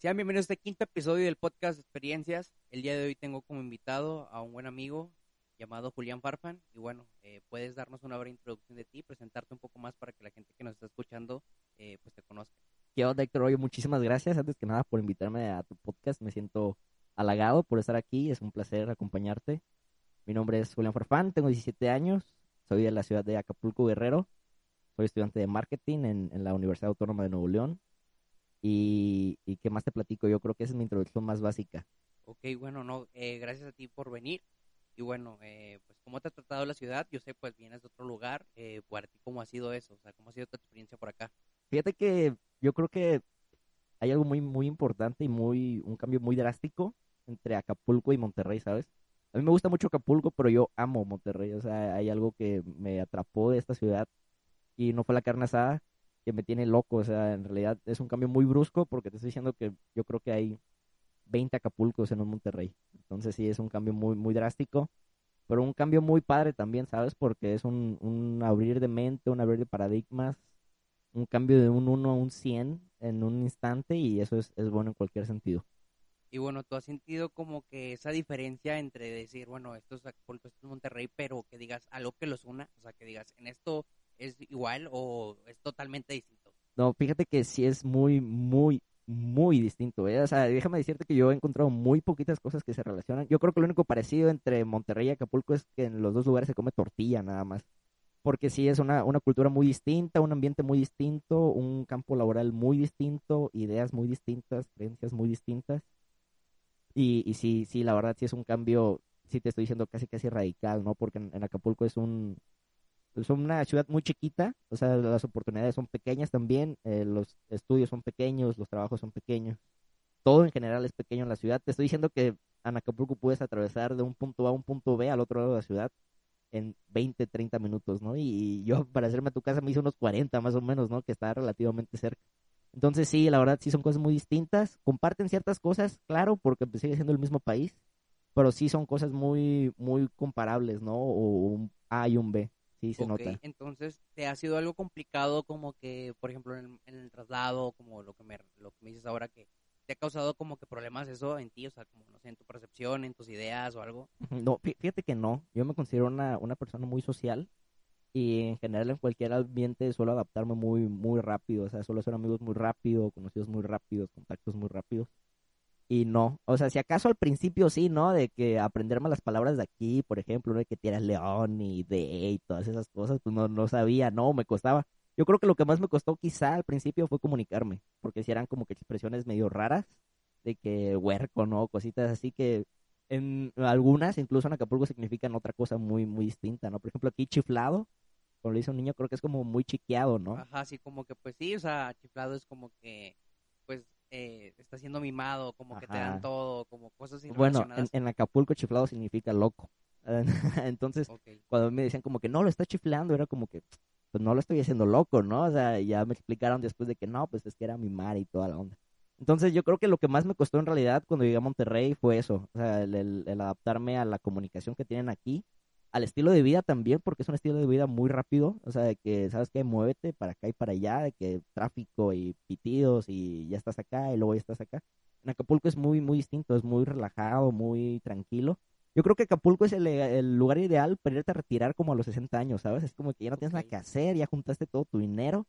Sean bienvenidos a este quinto episodio del podcast Experiencias. El día de hoy tengo como invitado a un buen amigo llamado Julián Farfan. Y bueno, eh, puedes darnos una breve introducción de ti, presentarte un poco más para que la gente que nos está escuchando eh, pues te conozca. ¿Qué onda, Héctor? Oye, muchísimas gracias antes que nada por invitarme a tu podcast. Me siento halagado por estar aquí. Es un placer acompañarte. Mi nombre es Julián Farfán, tengo 17 años, soy de la ciudad de Acapulco, Guerrero. Soy estudiante de marketing en, en la Universidad Autónoma de Nuevo León. Y, y, qué más te platico, yo creo que esa es mi introducción más básica. Ok, bueno, no, eh, gracias a ti por venir. Y bueno, eh, pues cómo te ha tratado la ciudad, yo sé, pues vienes de otro lugar, eh, para ti cómo ha sido eso, o sea, cómo ha sido tu experiencia por acá. Fíjate que yo creo que hay algo muy, muy importante y muy, un cambio muy drástico entre Acapulco y Monterrey, ¿sabes? A mí me gusta mucho Acapulco, pero yo amo Monterrey, o sea, hay algo que me atrapó de esta ciudad y no fue la carne asada, que me tiene loco, o sea, en realidad es un cambio muy brusco porque te estoy diciendo que yo creo que hay 20 Acapulcos en un Monterrey. Entonces sí, es un cambio muy, muy drástico, pero un cambio muy padre también, ¿sabes? Porque es un, un abrir de mente, un abrir de paradigmas, un cambio de un 1 a un 100 en un instante y eso es, es bueno en cualquier sentido. Y bueno, tú has sentido como que esa diferencia entre decir, bueno, esto es Acapulco, esto es Monterrey, pero que digas algo que los una, o sea, que digas, en esto es igual o es totalmente distinto? No, fíjate que sí es muy, muy, muy distinto. ¿eh? O sea, déjame decirte que yo he encontrado muy poquitas cosas que se relacionan. Yo creo que lo único parecido entre Monterrey y Acapulco es que en los dos lugares se come tortilla nada más. Porque sí es una, una cultura muy distinta, un ambiente muy distinto, un campo laboral muy distinto, ideas muy distintas, creencias muy distintas. Y, y sí, sí, la verdad sí es un cambio, sí te estoy diciendo casi casi radical, ¿no? Porque en Acapulco es un, es una ciudad muy chiquita, o sea, las oportunidades son pequeñas también, eh, los estudios son pequeños, los trabajos son pequeños, todo en general es pequeño en la ciudad. Te estoy diciendo que en Acapulco puedes atravesar de un punto A a un punto B al otro lado de la ciudad en 20, 30 minutos, ¿no? Y yo para hacerme a tu casa me hice unos 40 más o menos, ¿no? Que está relativamente cerca. Entonces sí, la verdad sí son cosas muy distintas, comparten ciertas cosas, claro, porque pues, sigue siendo el mismo país, pero sí son cosas muy, muy comparables, ¿no? O un A y un B. Sí, se nota. Entonces, ¿te ha sido algo complicado como que, por ejemplo, en, el traslado, como lo que, me, lo que me dices ahora, que te ha causado como que problemas eso en ti, o sea, como, no sé, en tu percepción, en tus ideas o algo? No, fíjate que no. Yo me considero una, una persona muy social y en general en cualquier ambiente suelo adaptarme muy, muy rápido, o sea, suelo ser amigos muy rápido, conocidos muy rápidos, contactos muy rápidos y no. O sea, si acaso al principio sí, ¿no? De que aprenderme las palabras de aquí, por ejemplo, ¿no? que tiras león y de y todas esas cosas, pues no, no sabía, no, me costaba. Yo creo que lo que más me costó quizá al principio fue comunicarme, porque si eran como que expresiones medio raras, de que huerco, ¿no? Cositas así que en algunas, incluso en Acapulco, significan otra cosa muy, muy distinta, ¿no? Por ejemplo, aquí chiflado, cuando le dice un niño, creo que es como muy chiqueado, ¿no? Ajá, sí, como que pues sí, o sea, chiflado es como que, pues eh, está siendo mimado, como que te dan todo, como cosas Bueno, en, Acapulco chiflado significa loco. Entonces, cuando me decían como que no lo está chiflando, era como que, pues no lo estoy haciendo loco, ¿no? O sea, ya me explicaron después de que no, pues es que era mimar y toda la onda. Entonces, yo creo que lo que más me costó en realidad cuando llegué a Monterrey fue eso, o sea, el adaptarme a la comunicación que tienen aquí al estilo de vida también, porque es un estilo de vida muy rápido, o sea, de que, ¿sabes qué? Muévete para acá y para allá, de que tráfico y pitidos y ya estás acá y luego ya estás acá. En Acapulco es muy, muy distinto, es muy relajado, muy tranquilo. Yo creo que Acapulco es el, lugar ideal para irte a retirar como a los 60 años, ¿sabes? Es como que ya no tienes nada que hacer, ya juntaste todo tu dinero,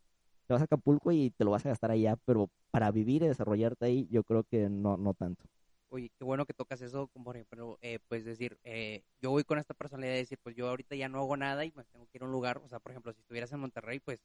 te vas a Acapulco y te lo vas a gastar allá, pero para vivir y desarrollarte ahí, yo creo que no, no tanto oye, qué bueno que tocas eso, como ejemplo, eh, pues decir, eh, yo voy con esta personalidad de decir, pues yo ahorita ya no hago nada y me tengo que ir a un lugar, o sea, por ejemplo, si estuvieras en Monterrey, pues,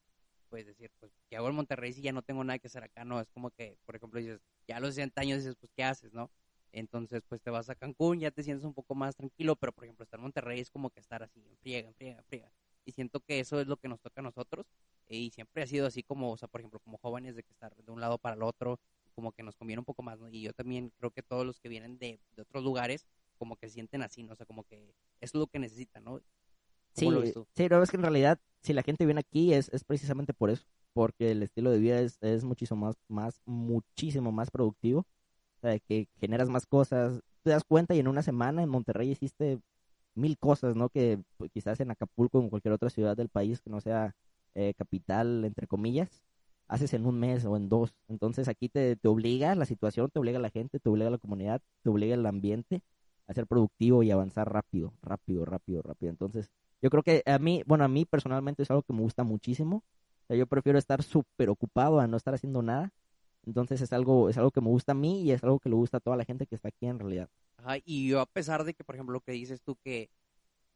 pues decir, pues, ¿qué hago en Monterrey si ya no tengo nada que hacer acá? No, es como que, por ejemplo, dices, ya a los 60 años dices, pues, ¿qué haces, no? Entonces, pues te vas a Cancún, ya te sientes un poco más tranquilo, pero por ejemplo, estar en Monterrey es como que estar así, en friega, en. Y siento que eso es lo que nos toca a nosotros. y siempre ha sido así como, o sea, por ejemplo, como jóvenes de que estar de un lado para el otro, como que nos conviene un poco más, ¿no? Y yo también creo que todos los que vienen de, de otros lugares, como que sienten así, ¿no? O sea, como que es lo que necesitan, ¿no? Sí, sí, pero es que en realidad, si la gente viene aquí es, es precisamente por eso, porque el estilo de vida es, es muchísimo más, más, muchísimo más productivo, o sea, que generas más cosas, te das cuenta y en una semana en Monterrey hiciste mil cosas, ¿no? Que pues, quizás en Acapulco o en cualquier otra ciudad del país que no sea eh, capital, entre comillas, haces en un mes o en dos. Entonces aquí te, te obliga la situación, te obliga la gente, te obliga la comunidad, te obliga el ambiente a ser productivo y avanzar rápido, rápido, rápido, rápido. Entonces, yo creo que a mí, bueno, a mí personalmente es algo que me gusta muchísimo. O sea, yo prefiero estar súper ocupado a no estar haciendo nada. Entonces es algo, es algo que me gusta a mí y es algo que le gusta a toda la gente que está aquí en realidad. Ajá, y yo a pesar de que, por ejemplo, lo que dices tú que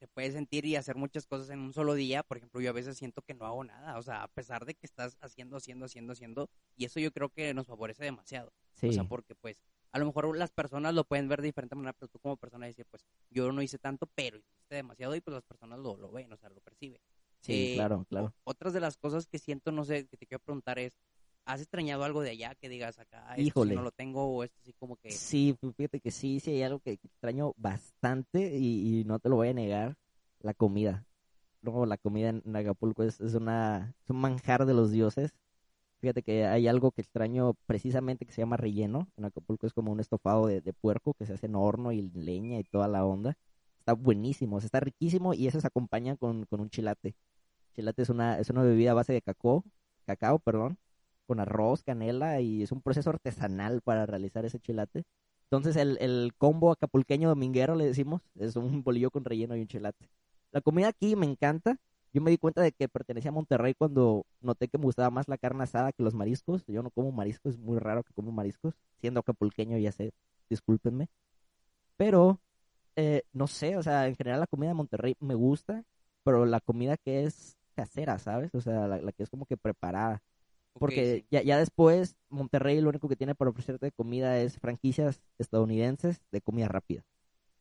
te puedes sentir y hacer muchas cosas en un solo día, por ejemplo, yo a veces siento que no hago nada, o sea, a pesar de que estás haciendo, haciendo, haciendo, haciendo, y eso yo creo que nos favorece demasiado. Sí. O sea, porque pues a lo mejor las personas lo pueden ver de diferente manera, pero tú como persona dices, pues yo no hice tanto, pero hiciste demasiado y pues las personas lo, lo ven, o sea, lo perciben. Sí, Eh, claro, claro. Otras de las cosas que siento, no sé, que te quiero preguntar es, ¿has extrañado algo de allá que digas acá, esto Híjole. no lo tengo o esto sí como que... Sí, fí- fíjate que sí, sí hay algo que extraño bastante y, y no te lo voy a negar, la comida. No, la comida en en Acapulco es, es una, es un manjar de los dioses. Fíjate que hay algo que extraño precisamente que se llama relleno. En Acapulco es como un estofado de, de puerco que se hace en horno y leña y toda la onda. Está buenísimo, o sea, está riquísimo y eso se acompaña con, con un chilate. Chilate es una, es una bebida a base de cacao, cacao, perdón, con arroz, canela y es un proceso artesanal para realizar ese chilate. Entonces el, el combo acapulqueño dominguero le decimos, es un bolillo con relleno y un chilate. La comida aquí me encanta. Yo me di cuenta de que pertenecía a Monterrey cuando noté que me gustaba más la carne asada que los mariscos. Yo no como mariscos, es muy raro que como mariscos. Siendo acapulqueño, ya sé, discúlpenme. Pero, eh, no sé, o sea, en general la comida de Monterrey me gusta, pero la comida que es casera, ¿sabes? O sea, la, la que es como que preparada. Porque sí. ya, ya después Monterrey lo único que tiene para ofrecerte de comida es franquicias estadounidenses de comida rápida.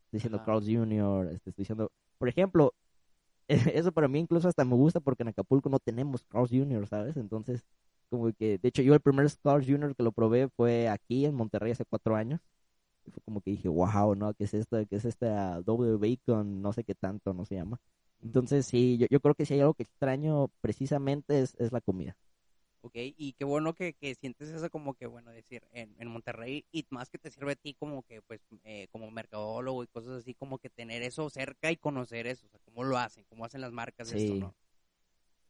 Estoy diciendo Ajá. Carl's Jr., este, estoy diciendo, por ejemplo, eso para mí incluso hasta me gusta porque en Acapulco no tenemos Carl's Jr., ¿sabes? Entonces, como que, de hecho yo el primer Carl's Jr. que lo probé fue aquí en Monterrey hace cuatro años. Y fue como que dije, wow, ¿no? ¿Qué es esto? ¿Qué es esta doble bacon? No sé qué tanto, no se llama. Entonces, sí, yo, yo creo que si hay algo que extraño precisamente es, es la comida. Ok, y qué bueno que, que sientes eso como que, bueno, decir, en, en Monterrey, y más que te sirve a ti como que, pues, eh, como mercadólogo y cosas así, como que tener eso cerca y conocer eso, o sea, cómo lo hacen, cómo hacen las marcas de esto, Sí. ¿no?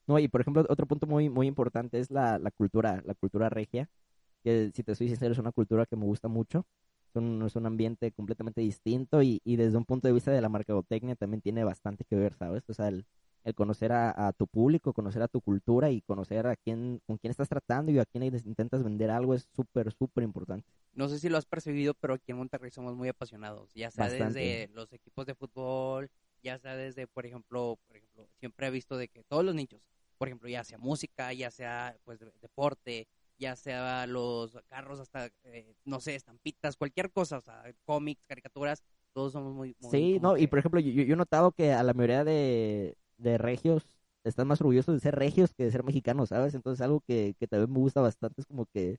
No, y por ejemplo, otro punto muy, muy importante es la, la cultura, la cultura regia, que si te soy sincero es una cultura que me gusta mucho, es un, es un ambiente completamente distinto y, y desde un punto de vista de la mercadotecnia también tiene bastante que ver, ¿sabes? O sea, el, el conocer a, a tu público, conocer a tu cultura y conocer a quién, con quién estás tratando y a quién intentas vender algo es súper, súper importante. No sé si lo has percibido, pero aquí en Monterrey somos muy apasionados, ya sea Bastante. desde los equipos de fútbol, ya sea desde, por ejemplo, por ejemplo, siempre he visto de que todos los nichos, por ejemplo, ya sea música, ya sea pues de- deporte, ya sea los carros hasta, eh, no sé, estampitas, cualquier cosa, o sea, cómics, caricaturas, todos somos muy... muy Sí, no, y por ejemplo, yo, yo he notado que a la mayoría de, de regios están más orgullosos de ser regios que de ser mexicanos, ¿sabes? Entonces algo que, que también me gusta bastante es como que,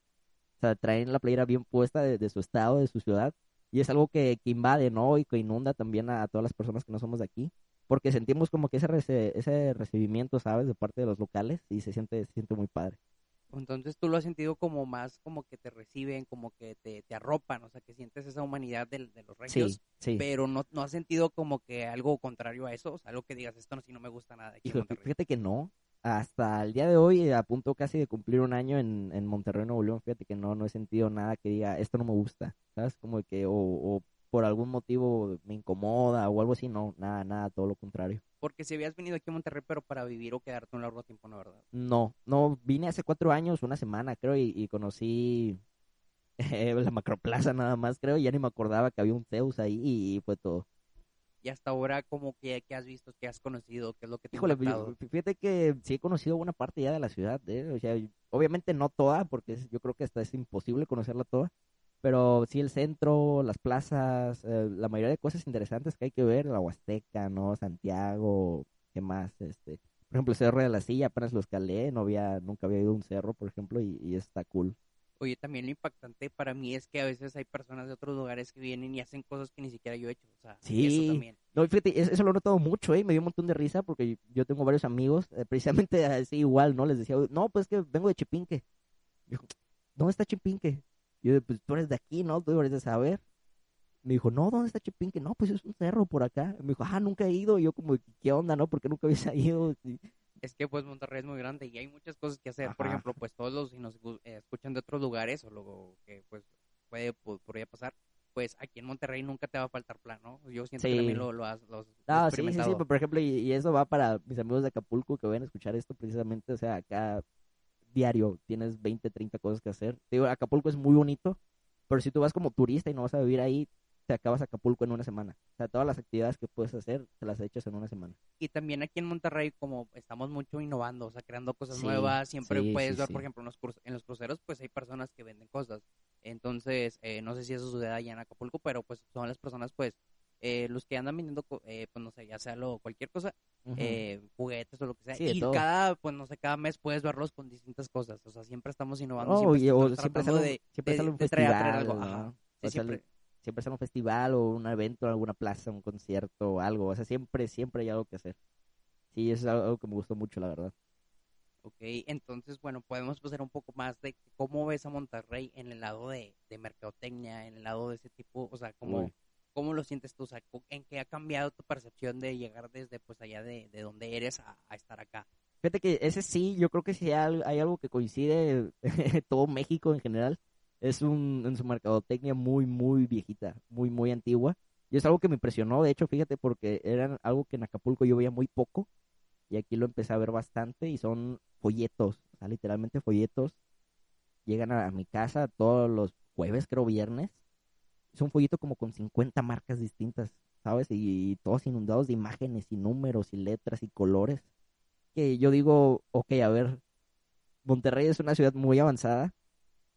traen la playera bien puesta de, de su estado, de su ciudad, y es algo que, que invade, ¿no? Y que inunda también a, todas las personas que no somos de aquí, porque sentimos como que ese, ese recibimiento, ¿sabes? De parte de los locales, y se siente, se siente muy padre. Entonces tú lo has sentido como más como que te reciben, como que te, te arropan, o sea, que sientes esa humanidad del- de, los regios, Sí, sí. pero no, no has sentido como que algo contrario a eso, o sea, algo que digas, esto no, sí no me gusta nada de aquí Hijo, fíjate que no. Hasta el día de hoy, a punto casi de cumplir un año en, en Monterrey, Nuevo León, fíjate que no, no he sentido nada que diga, esto no me gusta, ¿sabes? Como que, o, o por algún motivo me incomoda o algo así, no, nada, nada, todo lo contrario. Porque si habías venido aquí a Monterrey, pero para vivir o quedarte un largo tiempo, no, ¿verdad? No, no, vine hace cuatro años, una semana creo, y, y conocí eh, la Macroplaza nada más, creo, y ya ni me acordaba que había un Zeus ahí y, y fue todo. Y hasta ahora, como que, que has visto, que has conocido, qué es lo que te Híjole, pues, yo- fíjate que sí he conocido buena parte ya de la ciudad, ¿eh? O sea, obviamente no toda, porque yo creo que hasta es imposible conocerla toda, pero sí el centro, las plazas, eh, la mayoría de cosas interesantes que hay que ver, la Huasteca, ¿no? Santiago, ¿qué más? Este, por ejemplo, el Cerro de la Silla, apenas lo escalé, no había, nunca había ido a un cerro, por ejemplo, y, y está cool. Oye, también lo impactante para mí es que a veces hay personas de otros lugares que vienen y hacen cosas que ni siquiera yo he hecho, o sea, Sí. eso también. No, fíjate, es- eso lo he notado mucho, ¿eh? Me dio un montón de risa porque yo tengo varios amigos, eh, precisamente así igual, ¿no? Les decía, no, pues que vengo de Chipinque. Dijo, ¿dónde está Chipinque? Yo, pues tú eres de aquí, ¿no? Tú deberías de saber. Me dijo, no, ¿dónde está Chipinque? No, pues es un cerro por acá. Me dijo, ah, nunca he ido. Y yo como, ¿qué onda, no? Porque nunca había ido. Y Es que pues Monterrey es muy grande y hay muchas cosas que hacer. Por Ajá. ejemplo, pues todos los, si nos eh, escuchan de otros lugares o lo que pues puede, po- podría pasar, pues aquí en Monterrey nunca te va a faltar plan, ¿no? Yo siento que Sí. también lo, lo has, lo has No, sí, sí, sí, experimentado. pero por ejemplo, y, y eso va para mis amigos de Acapulco que vayan a escuchar esto precisamente, o sea, acá diario tienes 20, 30 cosas que hacer. Te digo, Acapulco es muy bonito, pero si tú vas como turista y no vas a vivir ahí, te acabas Acapulco en una semana. O sea, todas las actividades que puedes hacer, te las echas en una semana. Y también aquí en Monterrey, como estamos mucho innovando, o sea, creando cosas Sí, nuevas, siempre sí, puedes sí, ver, por ejemplo, en los, en los cruceros, pues hay personas que venden cosas. Entonces, eh, no sé si eso sucede allá en Acapulco, pero pues son las personas, pues, eh, los que andan vendiendo, eh, pues no sé, ya sea lo, cualquier cosa, eh, juguetes o lo que sea. Sí, y todo. cada, pues no sé, cada mes puedes verlos con distintas cosas. O sea, siempre estamos innovando. No, siempre o estamos siempre sale, de, siempre de- sale un de festival, traer algo. ¿no? Ajá. O sale- siempre. sale un festival o un evento en alguna plaza, un concierto o algo. O sea, siempre, siempre hay algo que hacer. Sí, eso es algo que me gustó mucho, la verdad. Ok, entonces, bueno, podemos pasar un poco más de cómo ves a Monterrey en el lado de, de mercadotecnia, en el lado de ese tipo, o sea, cómo, Uy. Cómo lo sientes tú, en qué ha cambiado tu percepción de llegar desde pues allá de, de donde eres a, estar acá. Fíjate que ese sí, yo creo que sí hay, algo que coincide todo México en general. Es un, en su mercadotecnia muy, muy viejita, muy, muy antigua. Y es algo que me impresionó, de hecho, fíjate, porque era algo que en Acapulco yo veía muy poco. Y aquí lo empecé a ver bastante y son folletos, o sea, literalmente folletos. Llegan a mi casa todos los jueves, creo viernes. Es un folleto como con 50 marcas distintas, ¿sabes? Y, todos inundados de imágenes y números y letras y colores que yo digo, ok, a ver, Monterrey es una ciudad muy avanzada,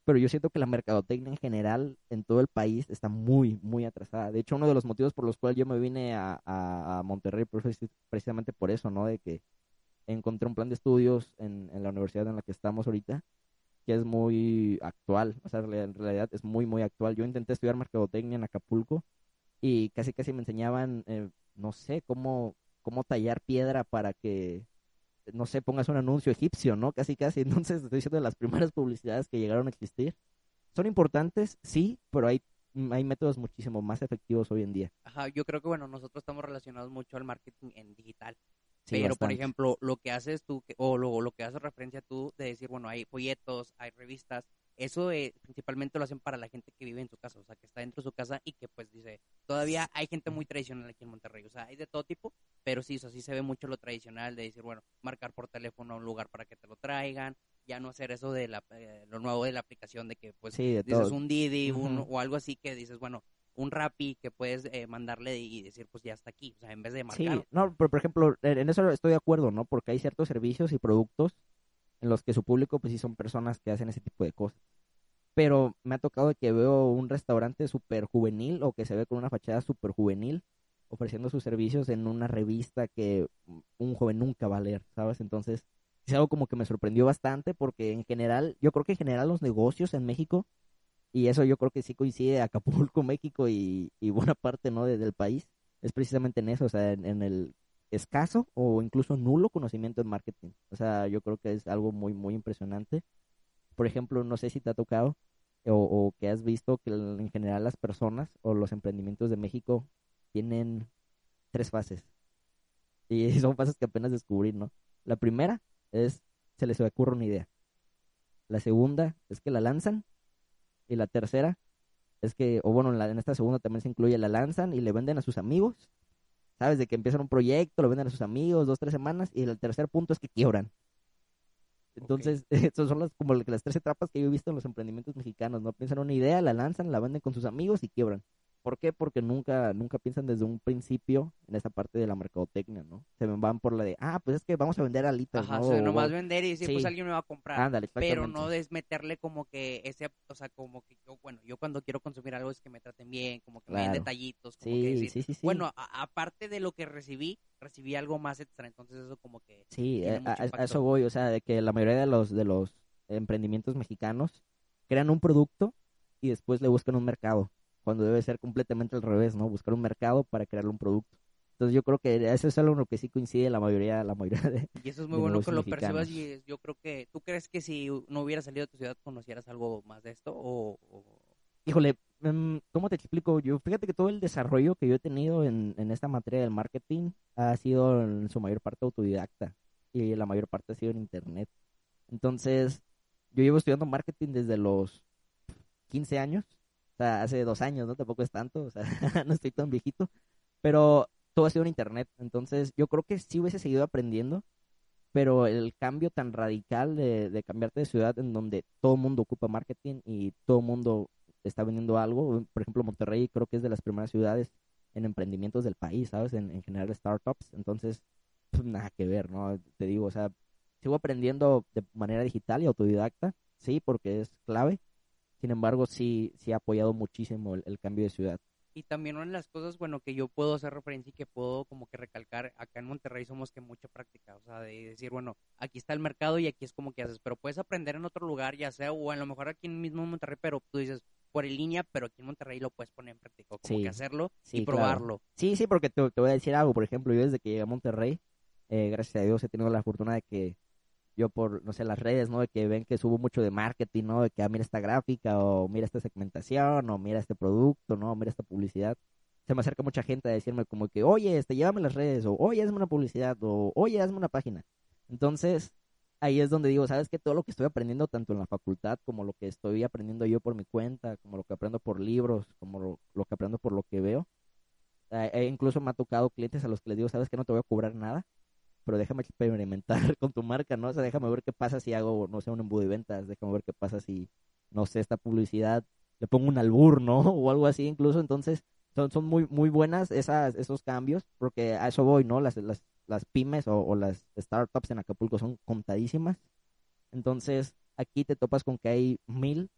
pero yo siento que la mercadotecnia en general en todo el país está muy, muy atrasada. De hecho, uno de los motivos por los cuales yo me vine a, a, a Monterrey precisamente por eso, ¿no? De que encontré un plan de estudios en, en la universidad en la que estamos ahorita, que es muy actual, o sea, en realidad- es muy, muy actual. Yo intenté estudiar mercadotecnia en Acapulco y casi, casi me enseñaban, eh, no sé, cómo, cómo tallar piedra para que no sé, pongas un anuncio egipcio, ¿no? Casi, casi. Entonces, estoy diciendo de las primeras publicidades que llegaron a existir. Son importantes, sí, pero hay, mm, hay métodos muchísimo más efectivos hoy en día. Ajá, yo creo que, bueno, nosotros estamos relacionados mucho al marketing en digital. Sí, pero, por ejemplo, lo que haces tú, o lo, lo que haces referencia tú, de decir, bueno, hay folletos, hay revistas, eso eh, principalmente lo hacen para la gente que vive en su casa, o sea, que está dentro de su casa y que, pues, dice, todavía hay gente muy tradicional aquí en Monterrey, o sea, hay de todo tipo, pero sí, o sea, sí se ve mucho lo tradicional de decir, bueno, marcar por teléfono a un lugar para que te lo traigan, ya no hacer eso de la, eh, lo nuevo de la aplicación de que, pues, Sí, de dices todo. un Didi un- Ujú. o algo así que dices, bueno, un Rappi que puedes eh, mandarle y decir, pues, ya está aquí, o sea, en vez de Sí, marcar. no, pero por ejemplo, en eso estoy de acuerdo, ¿no? Porque hay ciertos servicios y productos en los que su público, pues sí son personas que hacen ese tipo de cosas. Pero me ha tocado que veo un restaurante súper juvenil o que se ve con una fachada súper juvenil ofreciendo sus servicios en una revista que un joven nunca va a leer, ¿sabes? Entonces, es algo como que me sorprendió bastante porque en general, yo creo que en general los negocios en México, y eso yo creo que sí coincide Acapulco, México y, y buena parte, ¿no? de- del país, es precisamente en eso, o sea, en, el escaso o incluso nulo conocimiento en marketing. O sea, yo creo que es algo muy, muy impresionante. Por ejemplo, no sé si te ha tocado o, o que has visto que en general las personas o los emprendimientos de México tienen tres fases. Y son fases que apenas descubrí, ¿no? La primera es, se les ocurre una idea. La segunda es que la lanzan. Y la tercera es que, o bueno, en, la- en esta segunda también se incluye, la lanzan y le venden a sus amigos. ¿Sabes? De que empiezan un proyecto, lo venden a sus amigos, dos, tres semanas. Y el tercer punto es que quiebran. Entonces, esas son las, como las tres etapas que yo he visto en los emprendimientos mexicanos, ¿no? Piensan una idea, la lanzan, la venden con sus amigos y quiebran. ¿Por qué? Porque nunca, nunca piensan desde un principio en esa parte de la mercadotecnia, ¿no? Se van por la de, ah, pues es que vamos a vender alitas, Ajá, ¿no? o sea, nomás vender y decir, pues alguien me va a comprar. Ándale, pero no desmeterle como que ese, o sea, como que yo, bueno, yo cuando quiero consumir algo es que me traten bien, como que me den Claro. detallitos, como Sí, que decir, sí, sí, sí. bueno, a- aparte de lo que recibí, recibí algo más extra, entonces eso como que Sí, eh, a, a- a impacto. eso voy, o sea, de que la mayoría de los de los emprendimientos mexicanos crean un producto y después le buscan un mercado, cuando debe ser completamente al revés, ¿no? Buscar un mercado para crearle un producto. Entonces yo creo que eso es algo en lo que sí coincide la mayoría, la mayoría de... Y eso es muy bueno que lo percibas y yo creo que, ¿tú crees que si no hubiera salido de tu ciudad conocieras algo más de esto? O, o- Híjole, mm, ¿cómo te explico? Yo, fíjate que todo el desarrollo que yo he tenido en, en esta materia del marketing ha sido en su mayor parte autodidacta. y la mayor parte ha sido en internet. Entonces, yo llevo estudiando marketing desde los 15 años, o sea, hace dos años, ¿no? Tampoco es tanto, o sea, no estoy tan viejito, pero todo ha sido en internet. Entonces, yo creo que sí hubiese seguido aprendiendo, pero el cambio tan radical de, de cambiarte de ciudad en donde todo el mundo ocupa marketing y todo el mundo está vendiendo algo, por ejemplo, Monterrey creo que es de las primeras ciudades en emprendimientos del país, ¿sabes? En, en general startups, entonces, pues nada que ver, ¿no? Te digo, o sea, sigo aprendiendo de manera digital y autodidacta, sí, porque es clave. Sin embargo, sí, sí ha apoyado muchísimo el, cambio de ciudad. Y también una de las cosas, bueno, que yo puedo hacer referencia y que puedo como que recalcar, acá en Monterrey somos que mucha práctica, o sea, de decir, bueno, aquí está el mercado y aquí es como que haces, pero puedes aprender en otro lugar, ya sea, o a lo mejor aquí mismo en Monterrey, pero tú dices, por en línea, pero aquí en Monterrey lo puedes poner en práctica, como que hacerlo y probarlo. Sí, sí, porque te, te, voy a decir algo, por ejemplo, yo desde que llegué a Monterrey, eh, gracias a Dios he tenido la fortuna de que yo por, no sé, las redes, ¿no? De que ven que subo mucho de marketing, ¿no? De que, ah, mira esta gráfica, o mira esta segmentación, o mira este producto, ¿no? Mira esta publicidad. Se me acerca mucha gente a decirme como que, oye, este, llévame las redes, o oye, hazme una publicidad, o oye, hazme una página. Entonces, ahí es donde digo, ¿sabes qué? Todo lo que estoy aprendiendo, tanto en la facultad, como lo que estoy aprendiendo yo por mi cuenta, como lo que aprendo por libros, como lo, que aprendo por lo que veo, eh, incluso me ha tocado clientes a los que les digo, ¿sabes qué? No te voy a cobrar nada pero déjame experimentar con tu marca, ¿no? O sea, déjame ver qué pasa si hago, no sé, un embudo de ventas, déjame ver qué pasa si, no sé, esta publicidad, le pongo un albur, ¿no? O algo así incluso, entonces son, muy, muy buenas esas, esos cambios, porque a eso voy, ¿no? Las, las, las pymes o las startups en Acapulco son contadísimas, entonces aquí te topas con que hay mil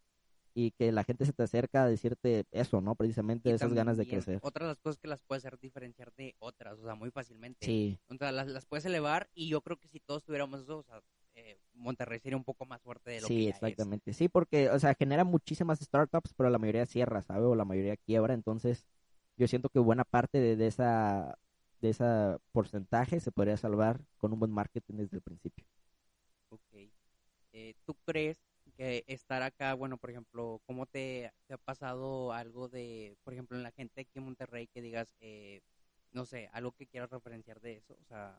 y que la gente se te acerca a decirte eso, ¿no? Precisamente esas ganas de crecer. Otras de las cosas que las puede hacer diferenciar de otras, o sea, muy fácilmente. Sí. O sea, las, las puedes elevar y yo creo que si todos tuviéramos eso, o sea, eh, Monterrey sería un poco más fuerte de lo sí, que Sí, exactamente. Sí, porque, o sea, genera muchísimas startups, pero la mayoría cierra, ¿sabes? O la mayoría quiebra, entonces yo siento que buena parte de, de esa de ese porcentaje se podría salvar con un buen marketing desde el principio. Ok. Eh, ¿Tú crees que estar acá, bueno, por ejemplo, ¿cómo te, ha pasado algo de, por ejemplo, en la gente aquí en Monterrey que digas, eh, no sé, algo que quieras referenciar de eso, o sea,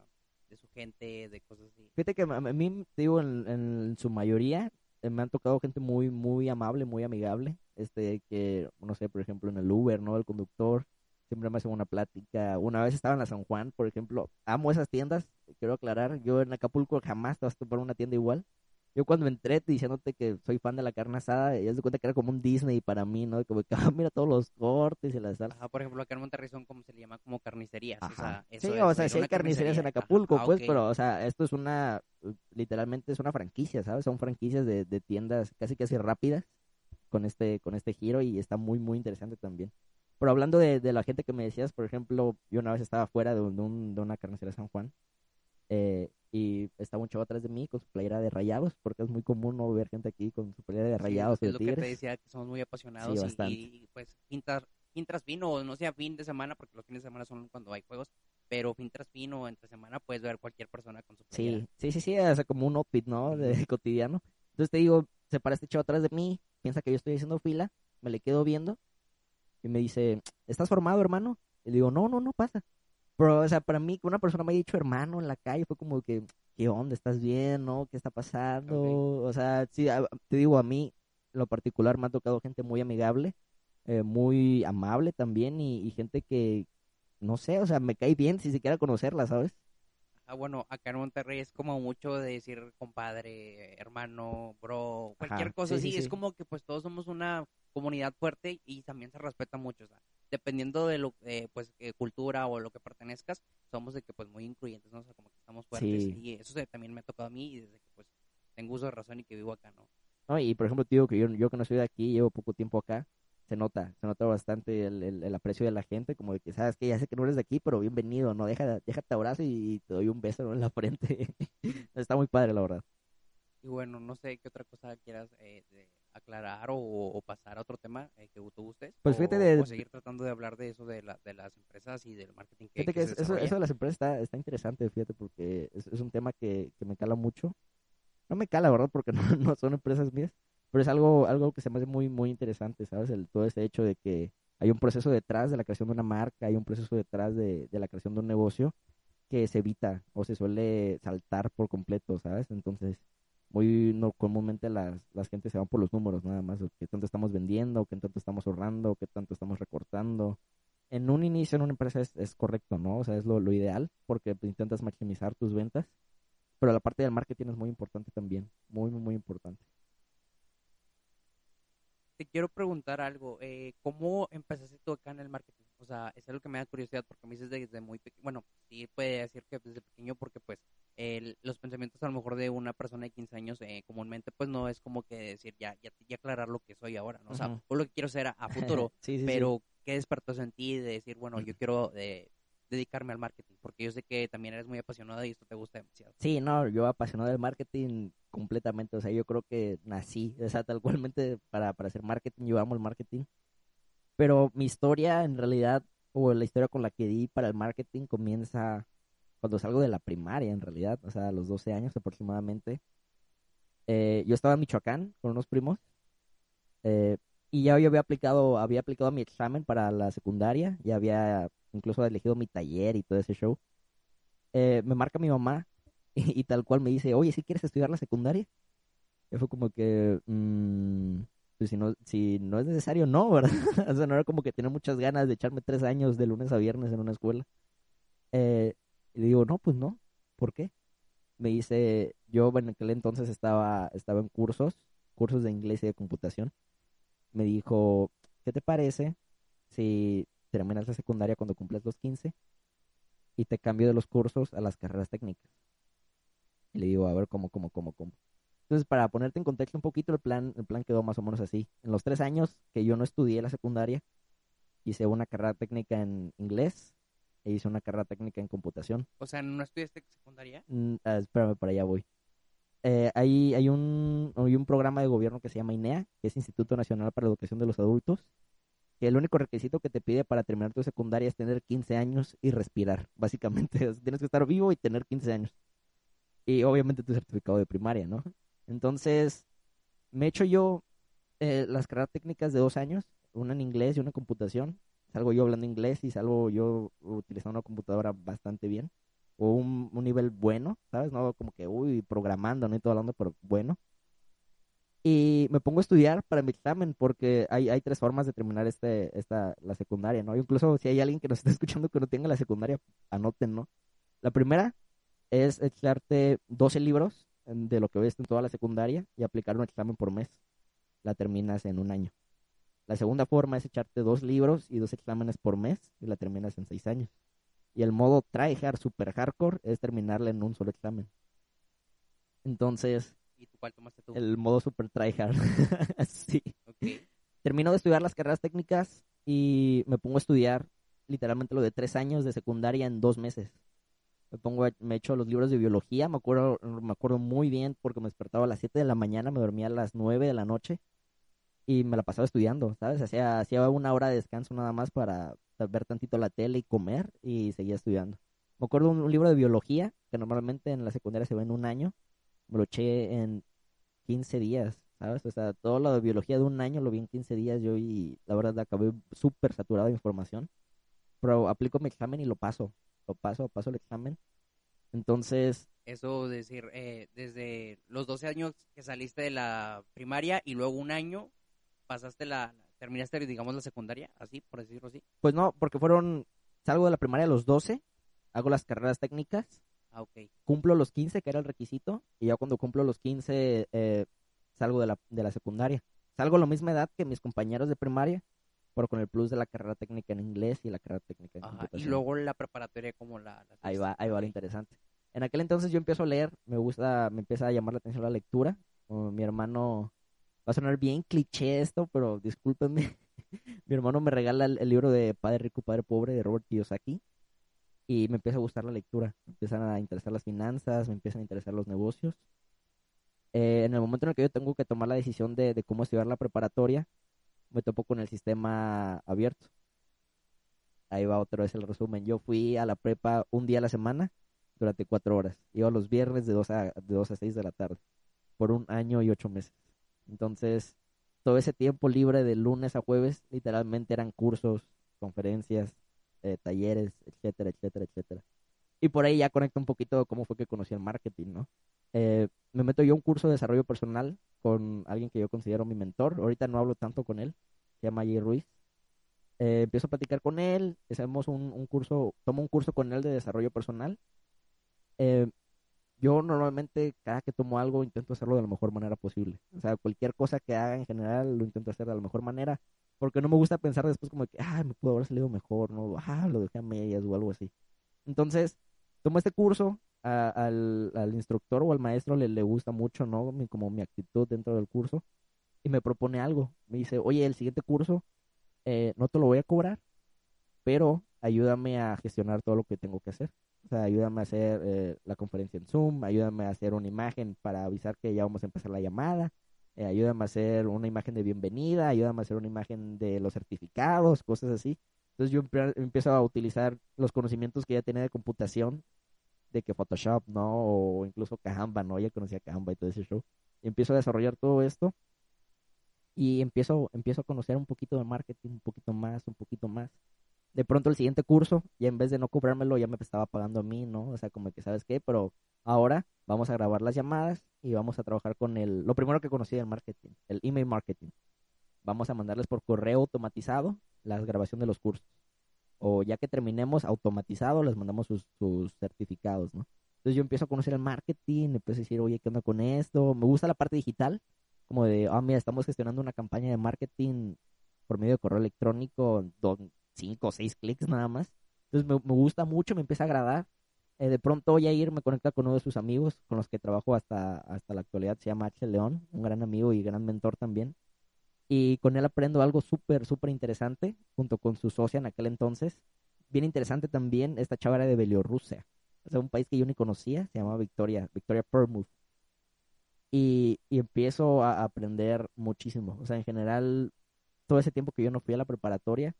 de su gente, de cosas así? Fíjate que a mí, digo, en, su mayoría eh, me han tocado gente muy, muy amable, muy amigable, este, que, no sé, por ejemplo, en el Uber, ¿no? El conductor siempre me hace una plática. Una vez estaba en la San Juan, por ejemplo, amo esas tiendas, quiero aclarar, yo en Acapulco jamás te vas a tomar una tienda igual yo cuando entré diciéndote que soy fan de la carne asada, ya se cuenta que era como un Disney para mí, ¿no? Como que, ah, mira todos los cortes y las salsas. por ejemplo, acá en Monterrey son como se le llama, como carnicerías. O sea, sí, o sea, sí hay carnicerías en Acapulco, pues, pero, o sea, esto es una, literalmente es una franquicia, ¿sabes? Son franquicias de, de tiendas casi casi rápidas con este, con este giro y está muy, muy interesante también. Pero hablando de, de la gente que me decías, por ejemplo, yo una vez estaba fuera de, un, de una carnicería San Juan eh, y estaba un chavo atrás de mí con su playera de rayados, porque es muy común no ver gente aquí con su playera de rayados. Sí, es lo que te decía, que somos muy apasionados y, pues fin tras fin o no sea fin de semana, porque los fines de semana son cuando hay juegos, pero fin tras fin o entre semana puedes ver cualquier persona con su playera. Sí, sí, sí, sí, es como un outfit, ¿no? De cotidiano. Entonces te digo, se para este chavo atrás de mí, piensa que yo estoy haciendo fila, me le quedo viendo y me dice, ¿estás formado, hermano? Y le digo, no, no, no pasa. Pero, o sea, para mí, que una persona me haya dicho hermano en la calle fue como que, ¿qué onda? ¿Estás bien? ¿No? ¿Qué está pasando? O sea, sí, te digo, a mí, en lo particular, me ha tocado gente muy amigable, eh, muy amable también y, gente que, no sé, o sea, me cae bien si siquiera conocerla, ¿sabes? Ah, bueno, acá en Monterrey es como mucho de decir compadre, hermano, bro, cualquier cosa así. Es como que pues todos somos una comunidad fuerte y también se respeta mucho. O sea, dependiendo de lo eh, pues eh, cultura o lo que pertenezcas, somos de que pues muy incluyentes, ¿no? O sea, como que estamos fuertes y eso también me ha tocado a mí y desde que pues tengo uso de razón y que vivo acá, ¿no? No, y por ejemplo, digo que yo, yo que no soy de aquí, llevo poco tiempo acá, se nota, se nota bastante el, el, aprecio de la gente, como de que sabes que ya sé que no eres de aquí, pero bienvenido, ¿no? Deja, déjate abrazo y te doy un beso en la frente. Está muy padre, la verdad. Y bueno, no sé qué otra cosa quieras eh, aclarar o, pasar a otro tema eh, que tú gustes. Pues fíjate de... O seguir tratando de hablar de eso, de, la, de las empresas y del marketing que, fíjate que, eso, eso, de las empresas está, está interesante, fíjate, porque es, es, un tema que, que me cala mucho. No me cala, ¿verdad? Porque no, no son empresas mías, pero es algo, algo que se me hace muy, muy interesante, ¿sabes? El, todo ese hecho de que hay un proceso detrás de la creación de una marca, hay un proceso detrás de, de la creación de un negocio que se evita o se suele saltar por completo, ¿sabes? Entonces, muy no comúnmente las, las gentes se van por los números nada más, qué tanto estamos vendiendo, qué tanto estamos ahorrando, qué tanto estamos recortando. En un inicio en una empresa es, es correcto, ¿no? O sea, es lo, lo ideal porque pues, intentas maximizar tus ventas, pero la parte del marketing es muy importante también, muy, muy, muy importante. Te quiero preguntar algo, eh, ¿cómo empezaste tú acá en el marketing? O sea, es algo que me da curiosidad porque me dices desde muy pequeño, bueno, sí puede decir que desde pequeño porque pues el, los pensamientos a lo mejor de una persona de 15 años eh, comúnmente pues no es como que decir ya, ya, ya aclarar lo que soy ahora, ¿no? O sea, lo que quiero ser a, futuro, Sí, sí, sí. pero ¿qué despertó en ti de decir, bueno, yo quiero eh, dedicarme al marketing? Porque yo sé que también eres muy apasionada y esto te gusta demasiado. Sí, no, yo apasionado del marketing completamente, o sea, yo creo que nací, o sea, tal cualmente para, para hacer marketing, yo amo el marketing, pero mi historia en realidad, o la historia con la que di para el marketing comienza cuando salgo de la primaria en realidad, o sea, a los 12 años aproximadamente. Eh, yo estaba en Michoacán con unos primos eh, y ya yo había aplicado, había aplicado mi examen para la secundaria, ya había incluso elegido mi taller y todo ese show. Eh, me marca mi mamá y, y tal cual me dice, oye, ¿sí quieres estudiar la secundaria? Y fue como que, mm, pues si no, si no es necesario, no, ¿verdad? o sea, no era como que tenía muchas ganas de echarme tres años de lunes a viernes en una escuela. Eh, y le digo, no, pues no, ¿por qué? Me dice, yo en aquel entonces estaba, estaba en cursos, cursos de inglés y de computación. Me dijo, ¿qué te parece si terminas la secundaria cuando cumples los 15 y te cambio de los cursos a las carreras técnicas? Y le digo, a ver, ¿cómo, cómo, cómo, cómo? Entonces, para ponerte en contexto un poquito, el plan, el plan quedó más o menos así. En los tres años que yo no estudié la secundaria, hice una carrera técnica en inglés e hice una carrera técnica en computación. O sea, ¿no estudiaste secundaria? Mm, ah, espérame, para allá voy. Eh, hay, hay, un, hay un programa de gobierno que se llama INEA, que es Instituto Nacional para la Educación de los Adultos, que el único requisito que te pide para terminar tu secundaria es tener 15 años y respirar, básicamente. O sea, tienes que estar vivo y tener 15 años. Y obviamente tu certificado de primaria, ¿no? Entonces, me echo yo eh, las carreras técnicas de dos años, una en inglés y una en computación. Salgo yo hablando inglés y salgo yo utilizando una computadora bastante bien. O un, un nivel bueno, ¿sabes? No como que, uy, programando, no estoy hablando, pero bueno. Y me pongo a estudiar para mi examen porque hay, hay tres formas de terminar este, esta, la secundaria, ¿no? Incluso si hay alguien que nos está escuchando que no tenga la secundaria, anoten, ¿no? La primera es echarte 12 libros de lo que ves en toda la secundaria y aplicar un examen por mes. La terminas en un año. La segunda forma es echarte dos libros y dos exámenes por mes y la terminas en seis años. Y el modo tryhard super hardcore es terminarla en un solo examen. Entonces, ¿Y tú cuál tomaste tú? el modo super tryhard. sí. Termino de estudiar las carreras técnicas y me pongo a estudiar literalmente lo de tres años de secundaria en dos meses. Me pongo, me echo los libros de biología, me acuerdo, me acuerdo muy bien porque me despertaba a las 7 de la mañana, me dormía a las 9 de la noche y me la pasaba estudiando, ¿sabes? Hacía, hacía una hora de descanso nada más para ver tantito la tele y comer y seguía estudiando. Me acuerdo un, un libro de biología que normalmente en la secundaria se ve en un año, me lo eché en 15 días, ¿sabes? O sea, todo lo de biología de un año lo vi en 15 días yo y la verdad acabé súper saturado de información. Pero aplico mi examen y lo paso, lo paso, paso el examen. Entonces, Eso decir, eh, desde los 12 años que saliste de la primaria y luego un año pasaste la, terminaste, digamos, la secundaria, así, por decirlo así. pues no, porque fueron, salgo de la primaria a los 12, hago las carreras técnicas, Ah, ok. cumplo los 15, que era el requisito, y ya cuando cumplo los 15 eh, salgo de la, de la secundaria. Salgo a la misma edad que mis compañeros de primaria, pero con el plus de la carrera técnica en inglés y la carrera técnica en Ajá, Y computación. luego la preparatoria como la... la Ahí va, ahí va lo interesante. En aquel entonces yo empiezo a leer, me gusta, me empieza a llamar la atención la lectura. Como mi hermano, va a sonar bien cliché esto, pero discúlpenme. mi hermano me regala el, el libro de Padre Rico, Padre Pobre de Robert Kiyosaki y me empieza a gustar la lectura. Me empiezan a interesar las finanzas, me empiezan a interesar los negocios. Eh, en el momento en el que yo tengo que tomar la decisión de, de cómo estudiar la preparatoria, me topo con el sistema abierto. Ahí va otra vez el resumen. Yo fui a la prepa un día a la semana durante cuatro horas. Iba los viernes de 2 a, de 2 a 6 de la tarde, por un año y ocho meses. Entonces, todo ese tiempo libre de lunes a jueves, literalmente eran cursos, conferencias, eh, talleres, etcétera, etcétera, etcétera. Y por ahí ya conecto un poquito cómo fue que conocí el marketing, ¿no? Eh, me meto yo a un curso de desarrollo personal con alguien que yo considero mi mentor. Ahorita no hablo tanto con él, se llama Jay Ruiz. Eh, empiezo a platicar con él, hacemos un, un, curso, tomo un curso con él de desarrollo personal. Eh, yo normalmente cada que tomo algo intento hacerlo de la mejor manera posible. O sea, cualquier cosa que haga en general lo intento hacer de la mejor manera, porque no me gusta pensar después como que, ah, me pudo haber salido mejor, no, ah, lo dejé a medias o algo así. Entonces, tomo este curso, al, al, instructor o al maestro le, le gusta mucho, ¿no? Mi, como mi actitud dentro del curso y me propone algo. Me dice, oye, el siguiente curso eh, no te lo voy a cobrar, pero ayúdame a gestionar todo lo que tengo que hacer. O sea, ayúdame a hacer eh, la conferencia en Zoom, ayúdame a hacer una imagen para avisar que ya vamos a empezar la llamada, eh, ayúdame a hacer una imagen de bienvenida, ayúdame a hacer una imagen de los certificados, cosas así. Entonces yo empiezo a utilizar los conocimientos que ya tenía de computación, de que Photoshop, ¿no? O incluso Canva, ¿no? Ya conocía Canva y todo ese show. Y empiezo a desarrollar todo esto y empiezo, empiezo a conocer un poquito de marketing, un poquito más, un poquito más. De pronto el siguiente curso, ya en vez de no cobrármelo, ya me estaba pagando a mí, ¿no? O sea, como que, ¿sabes qué? Pero ahora vamos a grabar las llamadas y vamos a trabajar con el, lo primero que conocí del marketing, el email marketing. Vamos a mandarles por correo automatizado la grabación de los cursos. O ya que terminemos automatizado, les mandamos sus, sus certificados, ¿no? Entonces yo empiezo a conocer el marketing, empiezo a decir, oye, ¿qué onda con esto? Me gusta la parte digital, como de, ah, mira, estamos gestionando una campaña de marketing por medio de correo electrónico, cinco o seis clics nada más. Entonces me, gusta mucho, me empieza a agradar. Eh, de pronto ir me conecta con uno de sus amigos con los que trabajo hasta, hasta la actualidad, se llama H. León, un gran amigo y gran mentor también. Y con él aprendo algo súper, súper interesante, junto con su socia en aquel entonces. Bien interesante también, esta chava era de Bielorrusia, o sea, un país que yo ni conocía, se llamaba Victoria, Victoria Permuth y, empiezo a aprender muchísimo. O sea, en general, todo ese tiempo que yo no fui a la preparatoria,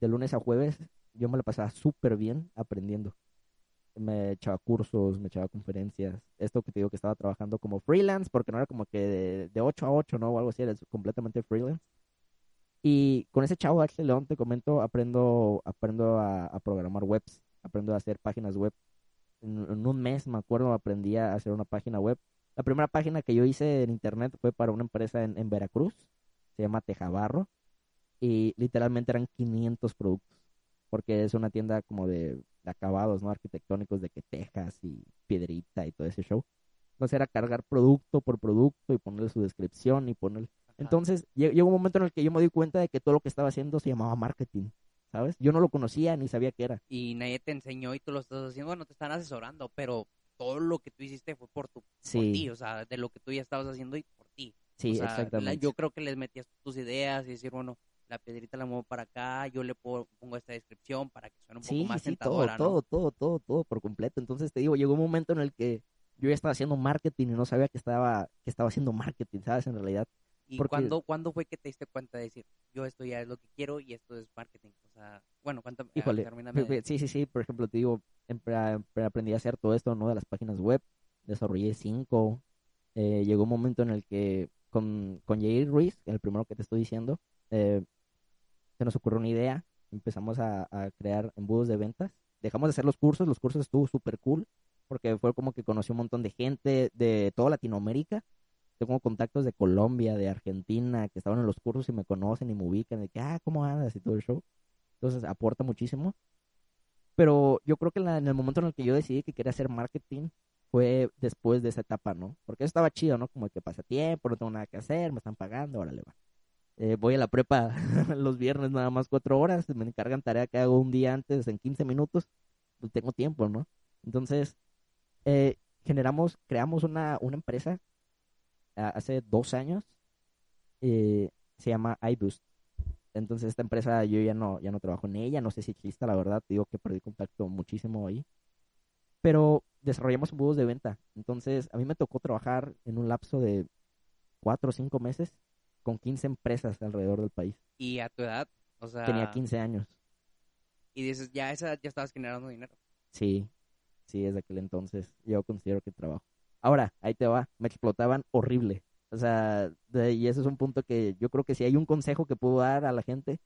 de lunes a jueves, yo me la pasaba súper bien aprendiendo. Me echaba cursos, me echaba conferencias. Esto que te digo que estaba trabajando como freelance, porque no era como que de, de 8 a 8, ¿no? O algo así, era completamente freelance. Y con ese chavo Axel León, te comento, aprendo, aprendo a, programar webs, aprendo a hacer páginas web. En, en, un mes, me acuerdo, aprendí a hacer una página web la primera página que yo hice en internet fue para una empresa en, Veracruz, se llama Tejabarro, y literalmente eran 500 productos, porque es una tienda como de, acabados, ¿no? Arquitectónicos de que tejas y piedrita y todo ese show. Entonces era cargar producto por producto y ponerle su descripción y poner... Entonces llegó un momento en el que yo me di cuenta de que todo lo que estaba haciendo se llamaba marketing. ¿Sabes? Yo no lo conocía ni sabía qué era. Y nadie te enseñó y tú lo estás haciendo. Bueno, te están asesorando, pero todo lo que tú hiciste fue por, tu, ti, o sea, de lo que tú ya estabas haciendo y por ti. Sí, exactamente. yo creo que les metías tus ideas y decir, bueno, la piedrita la muevo para acá, yo le pongo esta descripción para que suene un poco más sí, todo, todo, todo, todo, todo por completo. Entonces te digo, llegó un momento en el que yo ya estaba haciendo marketing y no sabía que estaba, que estaba haciendo marketing, ¿sabes? En realidad. ¿Y cuándo, cuándo fue que te diste cuenta de decir, yo esto ya es lo que quiero y esto es marketing? O sea, bueno, ¿cuánto? Híjole, sí, sí, sí, por ejemplo, te digo, aprendí a hacer todo esto, ¿no? De las páginas web, desarrollé cinco. Eh, llegó un momento en el que con, con Jair Ruiz, el primero que te estoy diciendo, eh, se nos ocurrió una idea, empezamos a, crear embudos de ventas, dejamos de hacer los cursos, los cursos estuvo súper cool, porque fue como que conocí un montón de gente de toda Latinoamérica, tengo contactos de Colombia, de Argentina, que estaban en los cursos y me conocen y me ubican, de que, ah, ¿cómo andas? y todo el show. Entonces aporta muchísimo. Pero yo creo que en, el momento en el que yo decidí que quería hacer marketing fue después de esa etapa, ¿no? Porque eso estaba chido, ¿no? Como que pasa tiempo, no tengo nada que hacer, me están pagando, órale, va. Eh, voy a la prepa los viernes nada más cuatro horas, me encargan tarea que hago un día antes en 15 minutos, pues tengo tiempo, ¿no? Entonces, eh, generamos, creamos una, una empresa hace dos años, eh, se llama iBoost. Entonces esta empresa yo ya no, ya no trabajo en ella, no sé si exista, la verdad, digo que perdí contacto muchísimo ahí. Pero desarrollamos embudos de venta. Entonces a mí me tocó trabajar en un lapso de cuatro o cinco meses con 15 empresas alrededor del país. ¿Y a tu edad? O sea... Tenía 15 años. Y dices, ya esa ya estabas generando dinero. Sí, sí, desde aquel entonces yo considero que trabajo. Ahora, ahí te va, me explotaban horrible. O sea, y ese es un punto que yo creo que si hay un consejo que puedo dar a la gente,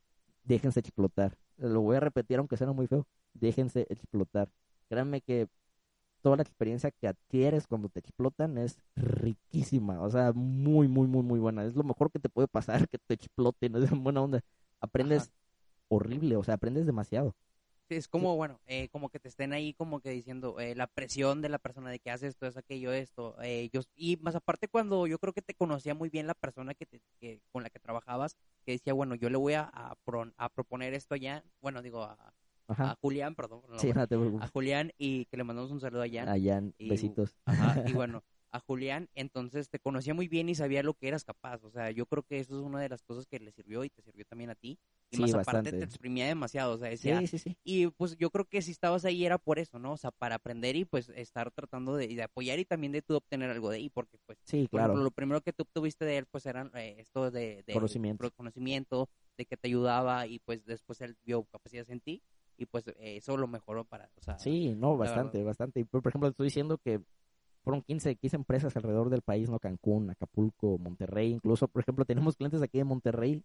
déjense explotar. Lo voy a repetir aunque sea muy feo, déjense explotar. créanme que toda la experiencia que adquieres cuando te explotan es riquísima, o sea, muy, muy, muy, muy buena. Es lo mejor que te puede pasar que te exploten, es buena onda. Aprendes horrible, o sea, aprendes demasiado. Sí, es como, bueno, eh, como que te estén ahí como que diciendo eh, la presión de la persona de que haces esto, es aquello, esto. Eh, yo, y más aparte cuando yo creo que te conocía muy bien la persona que, te, que con la que trabajabas, que decía, bueno, yo le voy a, a, a proponer esto allá, bueno, digo, a, a Julián, perdón. sí, no te a Julián y que le mandamos un saludo a Jan. A Jan, besitos. Ajá, y bueno, a Julián, entonces te conocía muy bien y sabía lo que eras capaz. O sea, yo creo que eso es una de las cosas que le sirvió y te sirvió también a ti. Y más aparte te exprimía demasiado, o sea, decía, sí, sí, sí. Y pues yo creo que si estabas ahí era por eso, ¿no? O sea, para aprender y pues estar tratando de, de apoyar y también de tú obtener algo de ahí, porque pues, sí, claro. lo primero que tú obtuviste de él pues eran eh, esto de, de conocimiento. conocimiento, de que te ayudaba y pues después él vio capacidades en ti y pues eso lo mejoró para, o sea, Sí, no, bastante, bastante. Y por, ejemplo, estoy diciendo que fueron 15, 15 empresas alrededor del país, ¿no? Cancún, Acapulco, Monterrey, incluso, por ejemplo, tenemos clientes aquí de Monterrey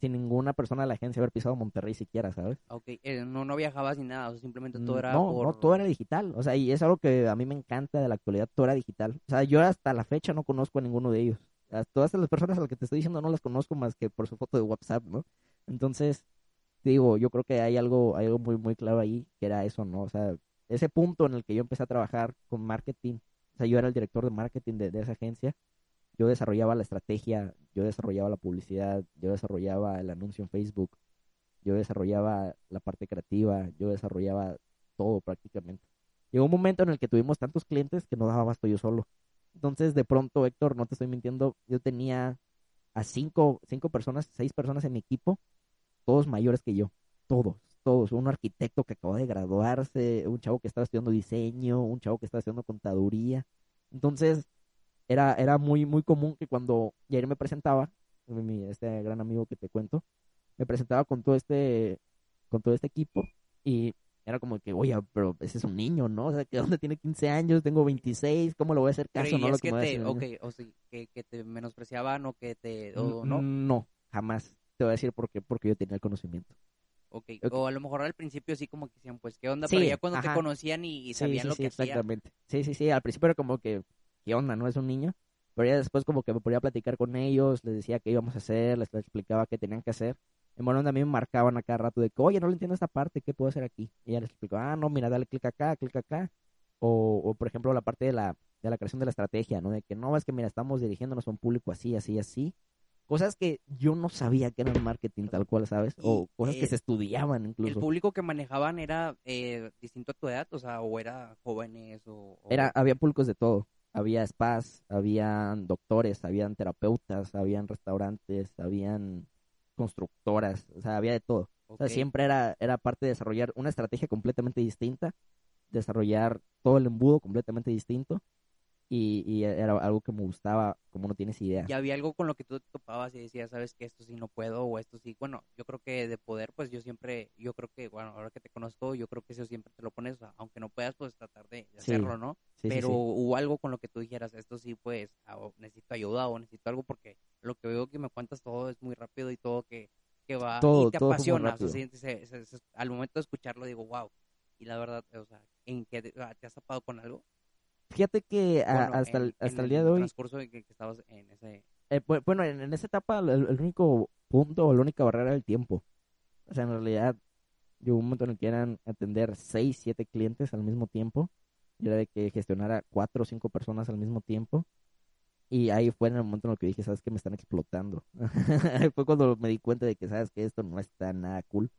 sin ninguna persona de la agencia haber pisado Monterrey siquiera, ¿sabes? Ok, eh, no, no viajabas ni nada, o sea, simplemente todo era no, No, todo era digital, o sea, y es algo que a mí me encanta de la actualidad, todo era digital. O sea, yo hasta la fecha no conozco a ninguno de ellos. A todas las personas a las que te estoy diciendo no las conozco más que por su foto de WhatsApp, ¿no? Entonces, digo, yo creo que hay algo, algo muy, muy claro ahí, que era eso, ¿no? O sea, ese punto en el que yo empecé a trabajar con marketing o sea, yo era el director de marketing de, esa agencia. Yo desarrollaba la estrategia, yo desarrollaba la publicidad, yo desarrollaba el anuncio en Facebook, yo desarrollaba la parte creativa, yo desarrollaba todo prácticamente. Llegó un momento en el que tuvimos tantos clientes que no daba basto yo solo. Entonces, de pronto, Héctor, no te estoy mintiendo, yo tenía a cinco, cinco personas, seis personas en mi equipo, todos mayores que yo, todos, todos, un arquitecto que acabó de graduarse, un chavo que estaba estudiando diseño, un chavo que estaba estudiando contaduría. Entonces, era, era muy, muy común que cuando Jair me presentaba, este gran amigo que te cuento, me presentaba con todo este, con todo este equipo y era como que, oye, pero ese es un niño, ¿no? O sea, que dónde tiene 15 años, tengo 26, ¿cómo lo voy a hacer caso? no lo que, te, okay, o que, que, te menospreciaban o que te, o, ¿no? No, jamás. Te voy a decir por qué, porque yo tenía el conocimiento. Okay. O a lo mejor al principio sí como que decían, pues, ¿qué onda? Pero ya cuando te conocían y, sabían lo que exactamente. Sí, sí, sí. Al principio era como que, ¿qué onda? ¿No es un niño? Pero ya después como que me podía platicar con ellos, les decía qué íbamos a hacer, les explicaba qué tenían que hacer. En bueno, a mí me marcaban a cada rato de que, oye, no le entiendo esta parte, ¿qué puedo hacer aquí? Y ya les explicaba, ah, no, mira, dale clic acá, clic acá. O, o, por ejemplo, la parte de la, de la creación de la estrategia, ¿no? De que no, es que, mira, estamos dirigiéndonos a un público así, así, así cosas que yo no sabía que eran marketing tal cual, ¿sabes? O cosas que eh, se estudiaban incluso. ¿El público que manejaban era eh, distinto a tu edad? O sea, o era jóvenes o, Era, había públicos de todo. Había spas, habían doctores, habían terapeutas, habían restaurantes, habían constructoras, o sea, había de todo. O sea, siempre era, era parte de desarrollar una estrategia completamente distinta, desarrollar todo el embudo completamente distinto y, era algo que me gustaba, como no tienes idea. Y había algo con lo que tú te topabas y decías, sabes que esto sí no puedo o esto sí. Bueno, yo creo que de poder, pues yo siempre, yo creo que, bueno, ahora que te conozco, yo creo que eso siempre te lo pones, aunque no puedas, pues tratar de hacerlo, ¿no? Pero hubo algo con lo que tú dijeras, esto sí, pues necesito ayuda o necesito algo porque lo que veo que me cuentas todo es muy rápido y todo que, que va y te apasiona. O sea, al momento de escucharlo digo, wow. Y la verdad, o sea, ¿en qué te has tapado con algo? Fíjate que hasta, el, hasta el día de hoy... transcurso en que, estabas en ese... Eh, bueno, en, esa etapa el, único punto o la única barrera era el tiempo. O sea, en realidad llegó un momento en el que eran atender seis, siete clientes al mismo tiempo. Y era de que gestionara cuatro o cinco personas al mismo tiempo. Y ahí fue en el momento en el que dije, ¿sabes que Me están explotando. fue cuando me di cuenta de que, ¿sabes que Esto no está nada cool.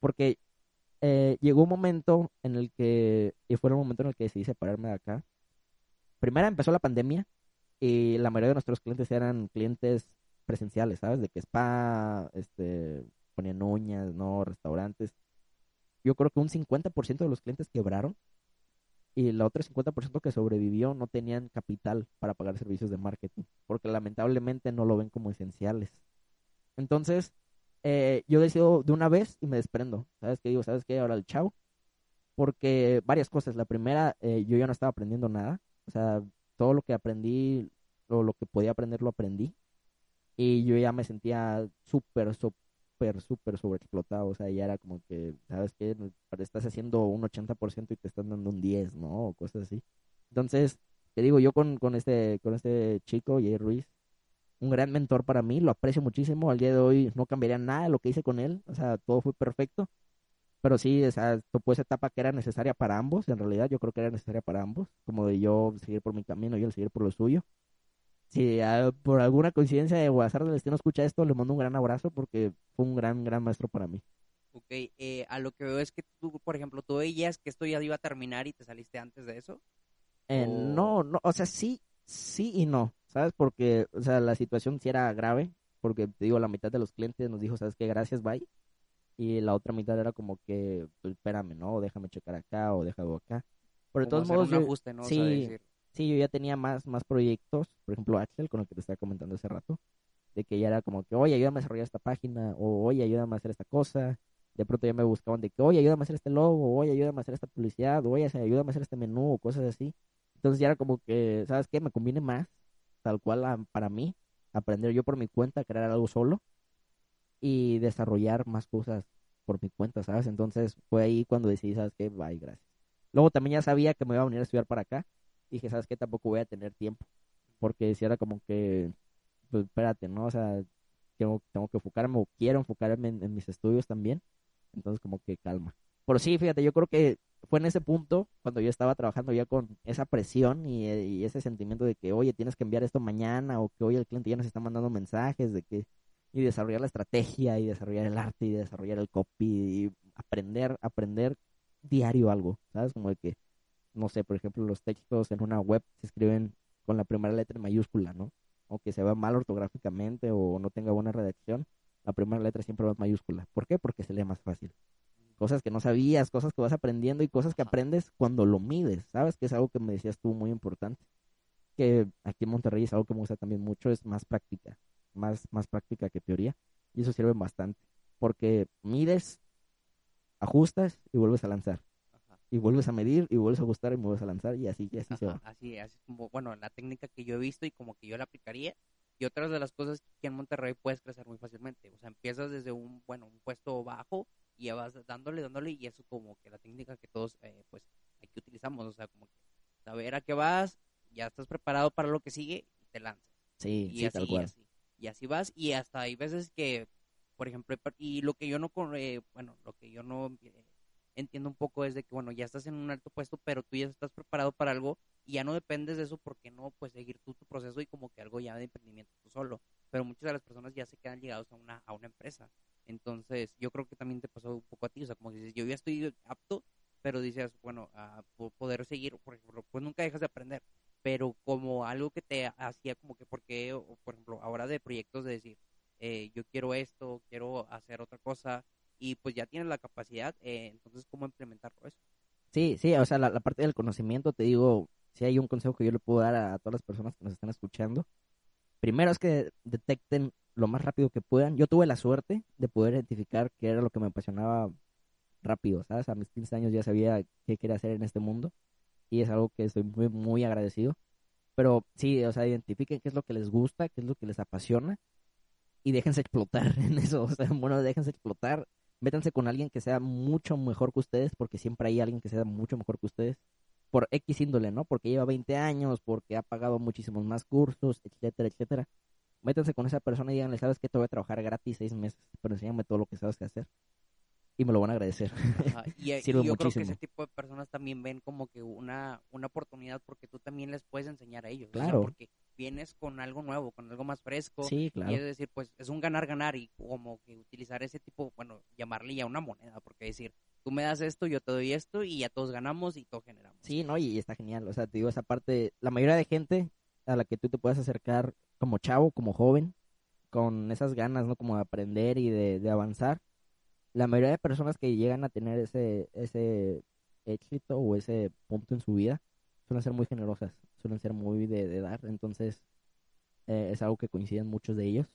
Porque eh, llegó un momento en el que, y fue el momento en el que decidí separarme de acá, primera empezó la pandemia y la mayoría de nuestros clientes eran clientes presenciales, ¿sabes? De que spa, este, ponían uñas, ¿no? Restaurantes. Yo creo que un 50% de los clientes quebraron y la otra 50% que sobrevivió no tenían capital para pagar servicios de marketing, porque lamentablemente no lo ven como esenciales. Entonces, eh, yo decido de una vez y me desprendo. ¿Sabes qué digo? ¿Sabes qué? Ahora el chao. Porque varias cosas. La primera, eh, yo ya no estaba aprendiendo nada. O sea, todo lo que aprendí, o lo que podía aprender, lo aprendí. Y yo ya me sentía súper, súper, súper sobreexplotado. O sea, ya era como que, ¿sabes qué? Estás haciendo un 80% y te están dando un 10, ¿no? O cosas así. Entonces, te digo, yo con, con, este, con este chico, Jay Ruiz, un gran mentor para mí, lo aprecio muchísimo. Al día de hoy no cambiaría nada de lo que hice con él, o sea, todo fue perfecto. Pero sí, o sea, topó esa etapa que era necesaria para ambos, en realidad yo creo que era necesaria para ambos, como de yo seguir por mi camino y él seguir por lo suyo. Si por alguna coincidencia de azar del destino escucha esto, le mando un gran abrazo porque fue un gran, gran maestro para mí. Ok, eh, a lo que veo es que tú, por ejemplo, tú veías que esto ya iba a terminar y te saliste antes de eso. Eh, no, no, o sea, sí, sí y no, ¿sabes? Porque, o sea, la situación sí era grave, porque te digo, la mitad de los clientes nos dijo, ¿sabes qué? Gracias, bye. Y la otra mitad era como que, pues, espérame, ¿no? Déjame checar acá o déjalo acá. Pero de todos modos, sí, sí, yo ya tenía más, más proyectos, por ejemplo, Axel, con el que te estaba comentando hace rato, de que ya era como que, oye, ayúdame a desarrollar esta página, o oye, ayúdame a hacer esta cosa. De pronto ya me buscaban de que, oye, ayúdame a hacer este logo, oye, ayúdame a hacer esta publicidad, oye, ayúdame a hacer este menú, o cosas así. Entonces ya era como que, ¿sabes qué? Me conviene más, tal cual para mí, aprender yo por mi cuenta, crear algo solo y desarrollar más cosas por mi cuenta, ¿sabes? Entonces fue ahí cuando decidí, ¿sabes qué? Bye, gracias. Luego también ya sabía que me iba a venir a estudiar para acá. Dije, ¿sabes qué? Tampoco voy a tener tiempo. Porque si era como que, pues espérate, ¿no? O sea, tengo, tengo que enfocarme o quiero enfocarme en mis estudios también. Entonces como que calma. Pero sí, fíjate, yo creo que fue en ese punto cuando yo estaba trabajando ya con esa presión y, ese sentimiento de que, oye, tienes que enviar esto mañana o que hoy el cliente ya nos está mandando mensajes de que y desarrollar la estrategia y desarrollar el arte y desarrollar el copy y aprender, aprender diario algo, ¿sabes? Como de que, no sé, por ejemplo, los textos en una web se escriben con la primera letra en mayúscula, ¿no? Aunque se vea mal ortográficamente o no tenga buena redacción, la primera letra siempre va en mayúscula. ¿Por qué? Porque se lee más fácil cosas que no sabías, cosas que vas aprendiendo y cosas que aprendes cuando lo mides, ¿sabes? Que es algo que me decías tú muy importante. Que aquí en Monterrey es algo que me gusta también mucho, es más práctica, más, más práctica que teoría. Y eso sirve bastante, porque mides, ajustas y vuelves a lanzar. Y vuelves a medir y vuelves a ajustar y vuelves a lanzar y así, y así se va. Así, así como, bueno, la técnica que yo he visto y como que yo la aplicaría. Y otras de las cosas que en Monterrey puedes crecer muy fácilmente. O sea, empiezas desde un, bueno, un puesto bajo y ya vas dándole, dándole, y eso como que la técnica que todos, eh, pues, aquí utilizamos, o sea, como que saber a qué vas, ya estás preparado para lo que sigue y te lanzas. Sí, y así, Y así, y así vas, y hasta hay veces que, por ejemplo, y lo que yo no, eh, bueno, lo que yo no eh, entiendo un poco es de que, bueno, ya estás en un alto puesto, pero tú ya estás preparado para algo y ya no dependes de eso porque no, pues, seguir tú tu proceso y como que algo ya de emprendimiento tú solo. Pero muchas de las personas ya se quedan ligados a una, a una empresa. Entonces, yo creo que también te pasó un poco a ti, o sea, como dices, yo ya estoy apto, pero dices, bueno, a poder seguir, por ejemplo, pues nunca dejas de aprender, pero como algo que te hacía como que, porque, por ejemplo, ahora de proyectos de decir, eh, yo quiero esto, quiero hacer otra cosa, y pues ya tienes la capacidad, eh, entonces, ¿cómo implementarlo eso? Sí, sí, o sea, la, parte del conocimiento, te digo, si hay un consejo que yo le puedo dar a todas las personas que nos están escuchando, primero es que detecten lo más rápido que puedan. Yo tuve la suerte de poder identificar qué era lo que me apasionaba rápido, ¿sabes? A mis 15 años ya sabía qué quería hacer en este mundo y es algo que estoy muy, muy agradecido. Pero sí, o sea, identifiquen qué es lo que les gusta, qué es lo que les apasiona y déjense explotar en eso. O sea, bueno, déjense explotar. Métanse con alguien que sea mucho mejor que ustedes, porque siempre hay alguien que sea mucho mejor que ustedes, por X índole, ¿no? Porque lleva 20 años, porque ha pagado muchísimos más cursos, etcétera, etcétera métanse con esa persona y díganle, ¿sabes qué? Te voy a trabajar gratis seis meses, pero enséñame todo lo que sabes que hacer. Y me lo van a agradecer. Y, eh, yo creo que ese tipo de personas también ven como que una, una oportunidad porque tú también les puedes enseñar a ellos. Claro. porque vienes con algo nuevo, con algo más fresco. Sí, claro. Y es decir, pues es un ganar-ganar y como que utilizar ese tipo, bueno, llamarle ya una moneda, porque decir, tú me das esto, yo te doy esto y ya todos ganamos y todos generamos. Sí, no, y está genial. O sea, te digo, esa parte, la mayoría de gente a la que tú te puedes acercar como chavo, como joven, con esas ganas, ¿no? Como de aprender y de, avanzar. La mayoría de personas que llegan a tener ese, ese éxito o ese punto en su vida suelen ser muy generosas, suelen ser muy de, dar, entonces eh, es algo que coinciden muchos de ellos.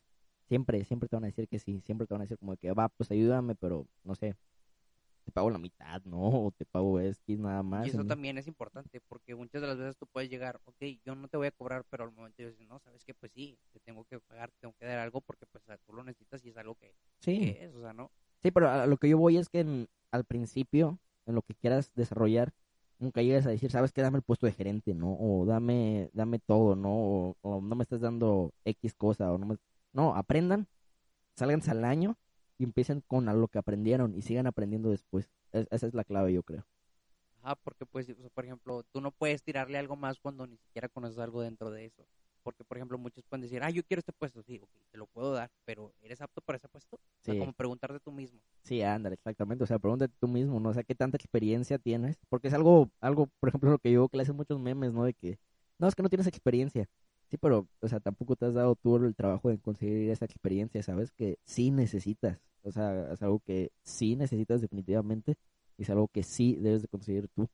Siempre, siempre te van a decir que sí, siempre te van a decir como que va, pues ayúdame, pero no sé, te pago la mitad, ¿no? O te pago X nada más. Y eso también es importante, porque muchas de las veces tú puedes llegar, ok, yo no te voy a cobrar, pero al momento dices, no, sabes que pues sí, te tengo que pagar, te tengo que dar algo porque pues tú lo necesitas y es algo que, Sí. que es, o sea, ¿no? Sí, pero a lo que yo voy es que en- al principio, en lo que quieras desarrollar, nunca llegues a decir, sabes que dame el puesto de gerente, ¿no? O dame, dame todo, ¿no? O, no me estás dando X cosa, o no me... No, aprendan, sálganse al año y empiecen con lo que aprendieron y sigan aprendiendo después. Es- esa es la clave, yo creo. Ajá, porque pues, por ejemplo, tú no puedes tirarle algo más cuando ni siquiera conoces algo dentro de eso. Porque, por ejemplo, muchos pueden decir, ah, yo quiero este puesto, sí, ok, te lo puedo dar, pero ¿eres apto para ese puesto? O sea, Sí. como preguntarte tú mismo. Sí, ándale, exactamente. O sea, pregúntate tú mismo, ¿no? O sea, ¿qué tanta experiencia tienes? Porque es algo, algo, por ejemplo, lo que yo que le hacen muchos memes, ¿no? De que, no, es que no tienes experiencia. Sí, pero, o sea, tampoco te has dado tú el trabajo de conseguir esa experiencia, ¿sabes? Que sí necesitas. O sea, es algo que sí necesitas definitivamente y es algo que sí debes de conseguir tú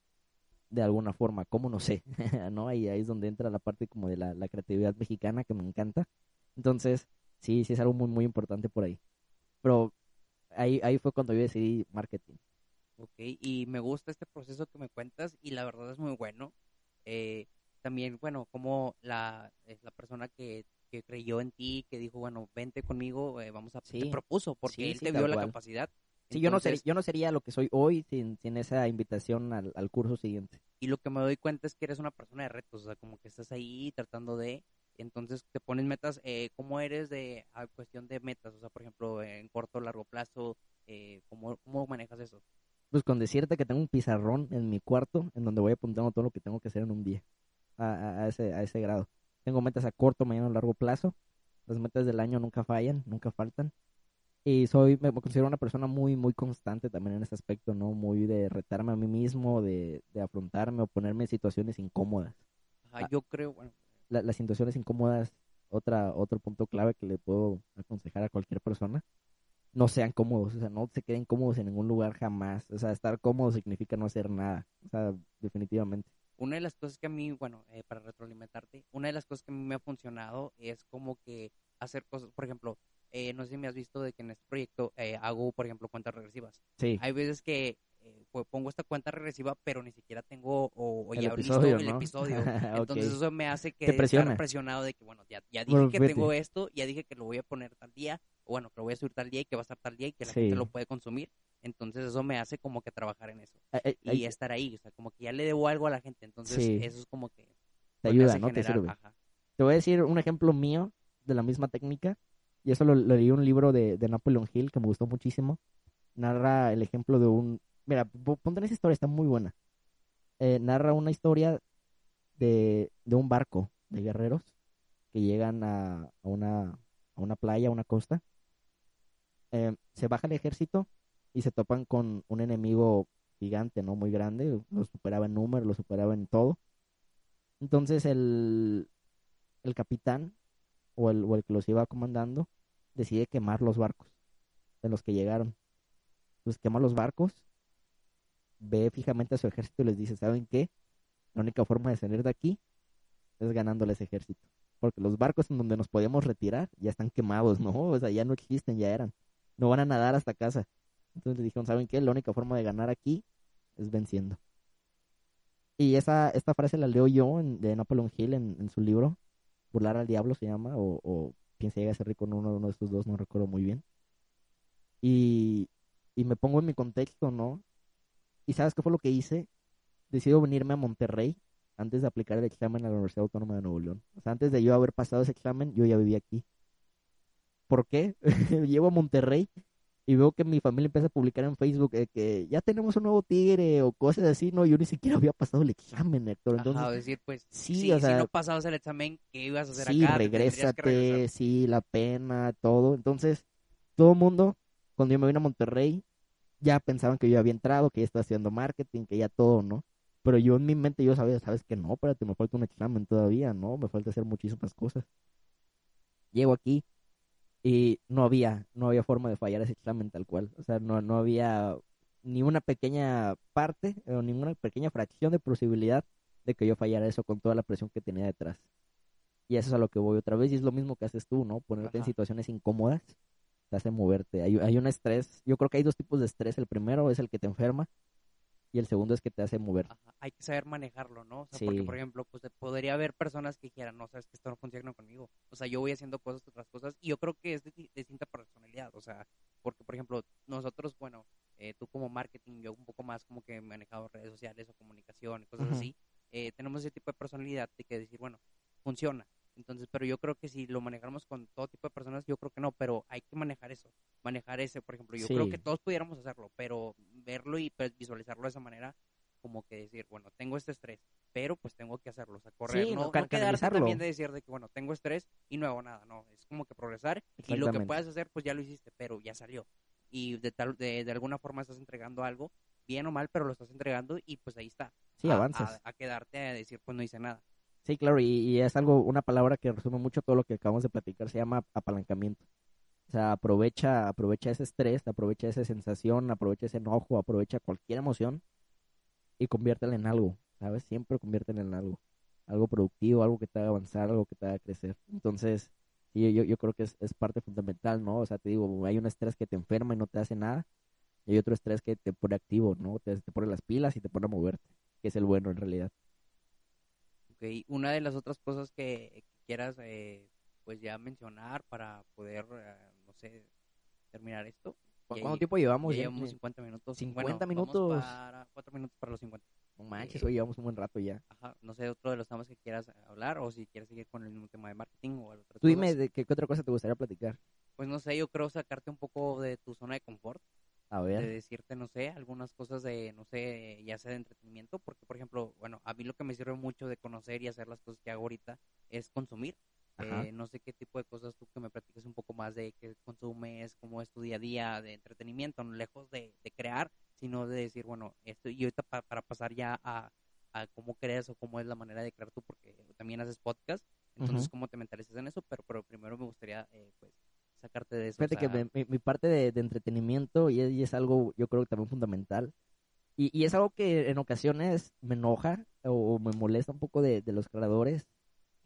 de alguna forma. ¿Cómo? No sé, ¿no? Ahí, ahí es donde entra la parte como de la, la creatividad mexicana que me encanta. Entonces, sí, sí es algo muy, muy importante por ahí. Pero ahí, ahí fue cuando yo decidí marketing. Ok, y me gusta este proceso que me cuentas y la verdad es muy bueno. Eh, también, bueno, como la, es la persona que, que creyó en ti, que dijo, bueno, vente conmigo, eh, vamos a... Sí. Te propuso, porque Sí, él sí, te vio la capacidad. Sí, yo no, sería, yo no sería lo que soy hoy sin, sin esa invitación al, al curso siguiente. Y lo que me doy cuenta es que eres una persona de retos, o sea, como que estás ahí tratando de... Entonces te pones metas, eh, ¿cómo eres de a cuestión de metas? O sea, por ejemplo, en corto o largo plazo, eh, ¿cómo, ¿cómo manejas eso? Pues con decirte que tengo un pizarrón en mi cuarto en donde voy apuntando todo lo que tengo que hacer en un día. A, a- a ese, a ese grado. Tengo metas a corto, mediano, largo plazo. Las metas del año nunca fallan, nunca faltan. Y soy, me considero una persona muy, muy constante también en ese aspecto, ¿no? Muy de retarme a mí mismo, de, de afrontarme o ponerme en situaciones incómodas. Ajá, Ah. yo creo, bueno, La- las situaciones incómodas, otra, otro punto clave que le puedo aconsejar a cualquier persona, no sean cómodos, o sea, no se queden cómodos en ningún lugar jamás. O sea, estar cómodo significa no hacer nada, o sea, definitivamente. una de las cosas que a mí, bueno, eh, para retroalimentarte, una de las cosas que a mí me ha funcionado es como que hacer cosas, por ejemplo, eh, no sé si me has visto de que en este proyecto eh, hago, por ejemplo, cuentas regresivas. Sí, Hay veces que eh, pues, pongo esta cuenta regresiva, pero ni siquiera tengo o, o El ya episodio, listo el ¿no? episodio. Ok. Entonces eso me hace que Te estar presiona. presionado de que, bueno, ya, ya dije Bueno, que vete. tengo esto, ya dije que lo voy a poner tal día, o bueno, que lo voy a subir tal día y que va a estar tal día y que la Sí. gente lo puede consumir. Entonces eso me hace como que trabajar en eso Ay, ay, y ay, estar ahí, o sea, como que ya le debo algo a la gente, entonces Sí. eso es como que te ayuda, ¿no? Te generar, sirve. ajá. Te voy a decir un ejemplo mío de la misma técnica, y eso lo, leí un libro de, de Napoleon Hill que me gustó muchísimo. Narra el ejemplo de un... Mira, po- ponte en esa historia, está muy buena. Eh, narra una historia de, de un barco de guerreros que llegan a, a una, a una playa, a una costa. Eh, se baja el ejército y se topan con un enemigo gigante, ¿no? Muy grande, lo superaba en número, lo superaba en todo. Entonces el, el capitán o el, o el que los iba comandando decide quemar los barcos en los que llegaron. Entonces quema los barcos, ve fijamente a su ejército y les dice, ¿saben qué? La única forma de salir de aquí es ganándole ese ejército. Porque los barcos en donde nos podíamos retirar ya están quemados, ¿no? O sea, ya no existen, ya eran. No van a nadar hasta casa. Entonces le dijeron, ¿saben qué? La única forma de ganar aquí es venciendo. Y esa, esta frase la leo yo en- de Napoleon Hill en, en su libro, Burlar al Diablo se llama, o, o Quien se llega a ser rico en uno, uno de estos dos, no recuerdo muy bien. Y, y me pongo en mi contexto, ¿no? ¿Y sabes qué fue lo que hice? Decido venirme a Monterrey antes de aplicar el examen a la Universidad Autónoma de Nuevo León. O sea, antes de yo haber pasado ese examen, yo ya vivía aquí. ¿Por qué? Llego a Monterrey y veo que mi familia empieza a publicar en Facebook eh, que ya tenemos un nuevo tigre o cosas así, ¿no? Yo ni siquiera había pasado el examen, Héctor. Entonces, Ajá, decir, pues, sí, sí, o si sea- no pasabas el examen, ¿qué ibas a hacer sí, acá? Regrésate, sí, la pena, todo. Entonces, todo el mundo, cuando yo me vine a Monterrey, ya pensaban que yo había entrado, que ya estaba haciendo marketing, que ya todo, ¿no? Pero yo en mi mente yo sabía, sabes que no, espérate, me falta un examen todavía, ¿no? Me falta hacer muchísimas cosas. Llego aquí y no había, no había forma de fallar ese examen tal cual. O sea, no, no había ni una pequeña parte o ninguna pequeña fracción de posibilidad de que yo fallara eso con toda la presión que tenía detrás. Y eso es a lo que voy otra vez, y es lo mismo que haces tú, ¿no? Ponerte en situaciones incómodas te hace moverte. Hay, hay un estrés, yo creo que hay dos tipos de estrés. El primero es el que te enferma y el segundo es que te hace mover. Hay que saber manejarlo, ¿no? O sea, porque, por ejemplo, pues podría haber personas que quieran, no, sabes que esto no funciona conmigo. O sea, yo voy haciendo cosas, otras cosas, y yo creo que es de, distinta personalidad. O sea, porque, por ejemplo, nosotros, bueno, eh, tú como marketing, yo un poco más como que he manejado redes sociales o comunicación, cosas así, eh, tenemos ese tipo de personalidad de que decir, bueno, funciona. Entonces, pero yo creo que si lo manejamos con todo tipo de personas, yo creo que no, pero hay que manejar eso, manejar ese, por ejemplo, yo creo que todos pudiéramos hacerlo, pero verlo y pues, visualizarlo de esa manera, como que decir, bueno, tengo este estrés, pero pues tengo que hacerlo, o sea, correr, no, no quedarse también de decir de que, bueno, tengo estrés y no hago nada, no, es como que progresar y lo que puedas hacer, pues ya lo hiciste, pero ya salió. Y de, tal, de, de alguna forma estás entregando algo, bien o mal, pero lo estás entregando y pues ahí está. Sí, avanzas. a quedarte a decir, pues no hice nada. Sí, claro, y, es algo, una palabra que resume mucho todo lo que acabamos de platicar, se llama apalancamiento. O sea, aprovecha, aprovecha ese estrés, aprovecha esa sensación, aprovecha ese enojo, aprovecha cualquier emoción y conviértela en algo, ¿sabes? Siempre conviértela en algo. Algo productivo, algo que te haga avanzar, algo que te haga crecer. Entonces, sí, yo, yo creo que es, es parte fundamental, ¿no? O sea, te digo, hay un estrés que te enferma y no te hace nada, y hay otro estrés que te pone activo, ¿no? Te, te pone las pilas y te pone a moverte, que es el bueno en realidad. Ok, una de las otras cosas que, quieras eh, pues ya mencionar para poder, eh, sé, terminar esto. ¿Cuánto tiempo llevamos? Ya llevamos 50 minutos. 50 minutos. para 4 minutos para los 50. No manches, hoy llevamos un buen rato ya. Ajá, no sé, otro de los temas que quieras hablar o si quieres seguir con el mismo tema de marketing o otro Tú dime de qué, qué, otra cosa te gustaría platicar. Pues no sé, yo creo sacarte un poco de tu zona de confort. A ver. De decirte, no sé, algunas cosas de, no sé, ya sea de entretenimiento, porque, por ejemplo, bueno, a mí lo que me sirve mucho de conocer y hacer las cosas que hago ahorita es consumir. Eh, no sé qué tipo de cosas tú que me platiques un poco más de qué consumes, cómo es tu día a día de entretenimiento, no lejos de, crear, sino de decir, bueno, esto y ahorita para pasar ya a, cómo crees o cómo es la manera de crear tú, porque también haces podcast, entonces cómo te mentalizas en eso, pero, pero primero me gustaría, eh, pues, sacarte de eso. Fíjate que mi, parte de, entretenimiento y es, algo yo creo que también fundamental. Y, y, es algo que en ocasiones me enoja o me molesta un poco de, de los creadores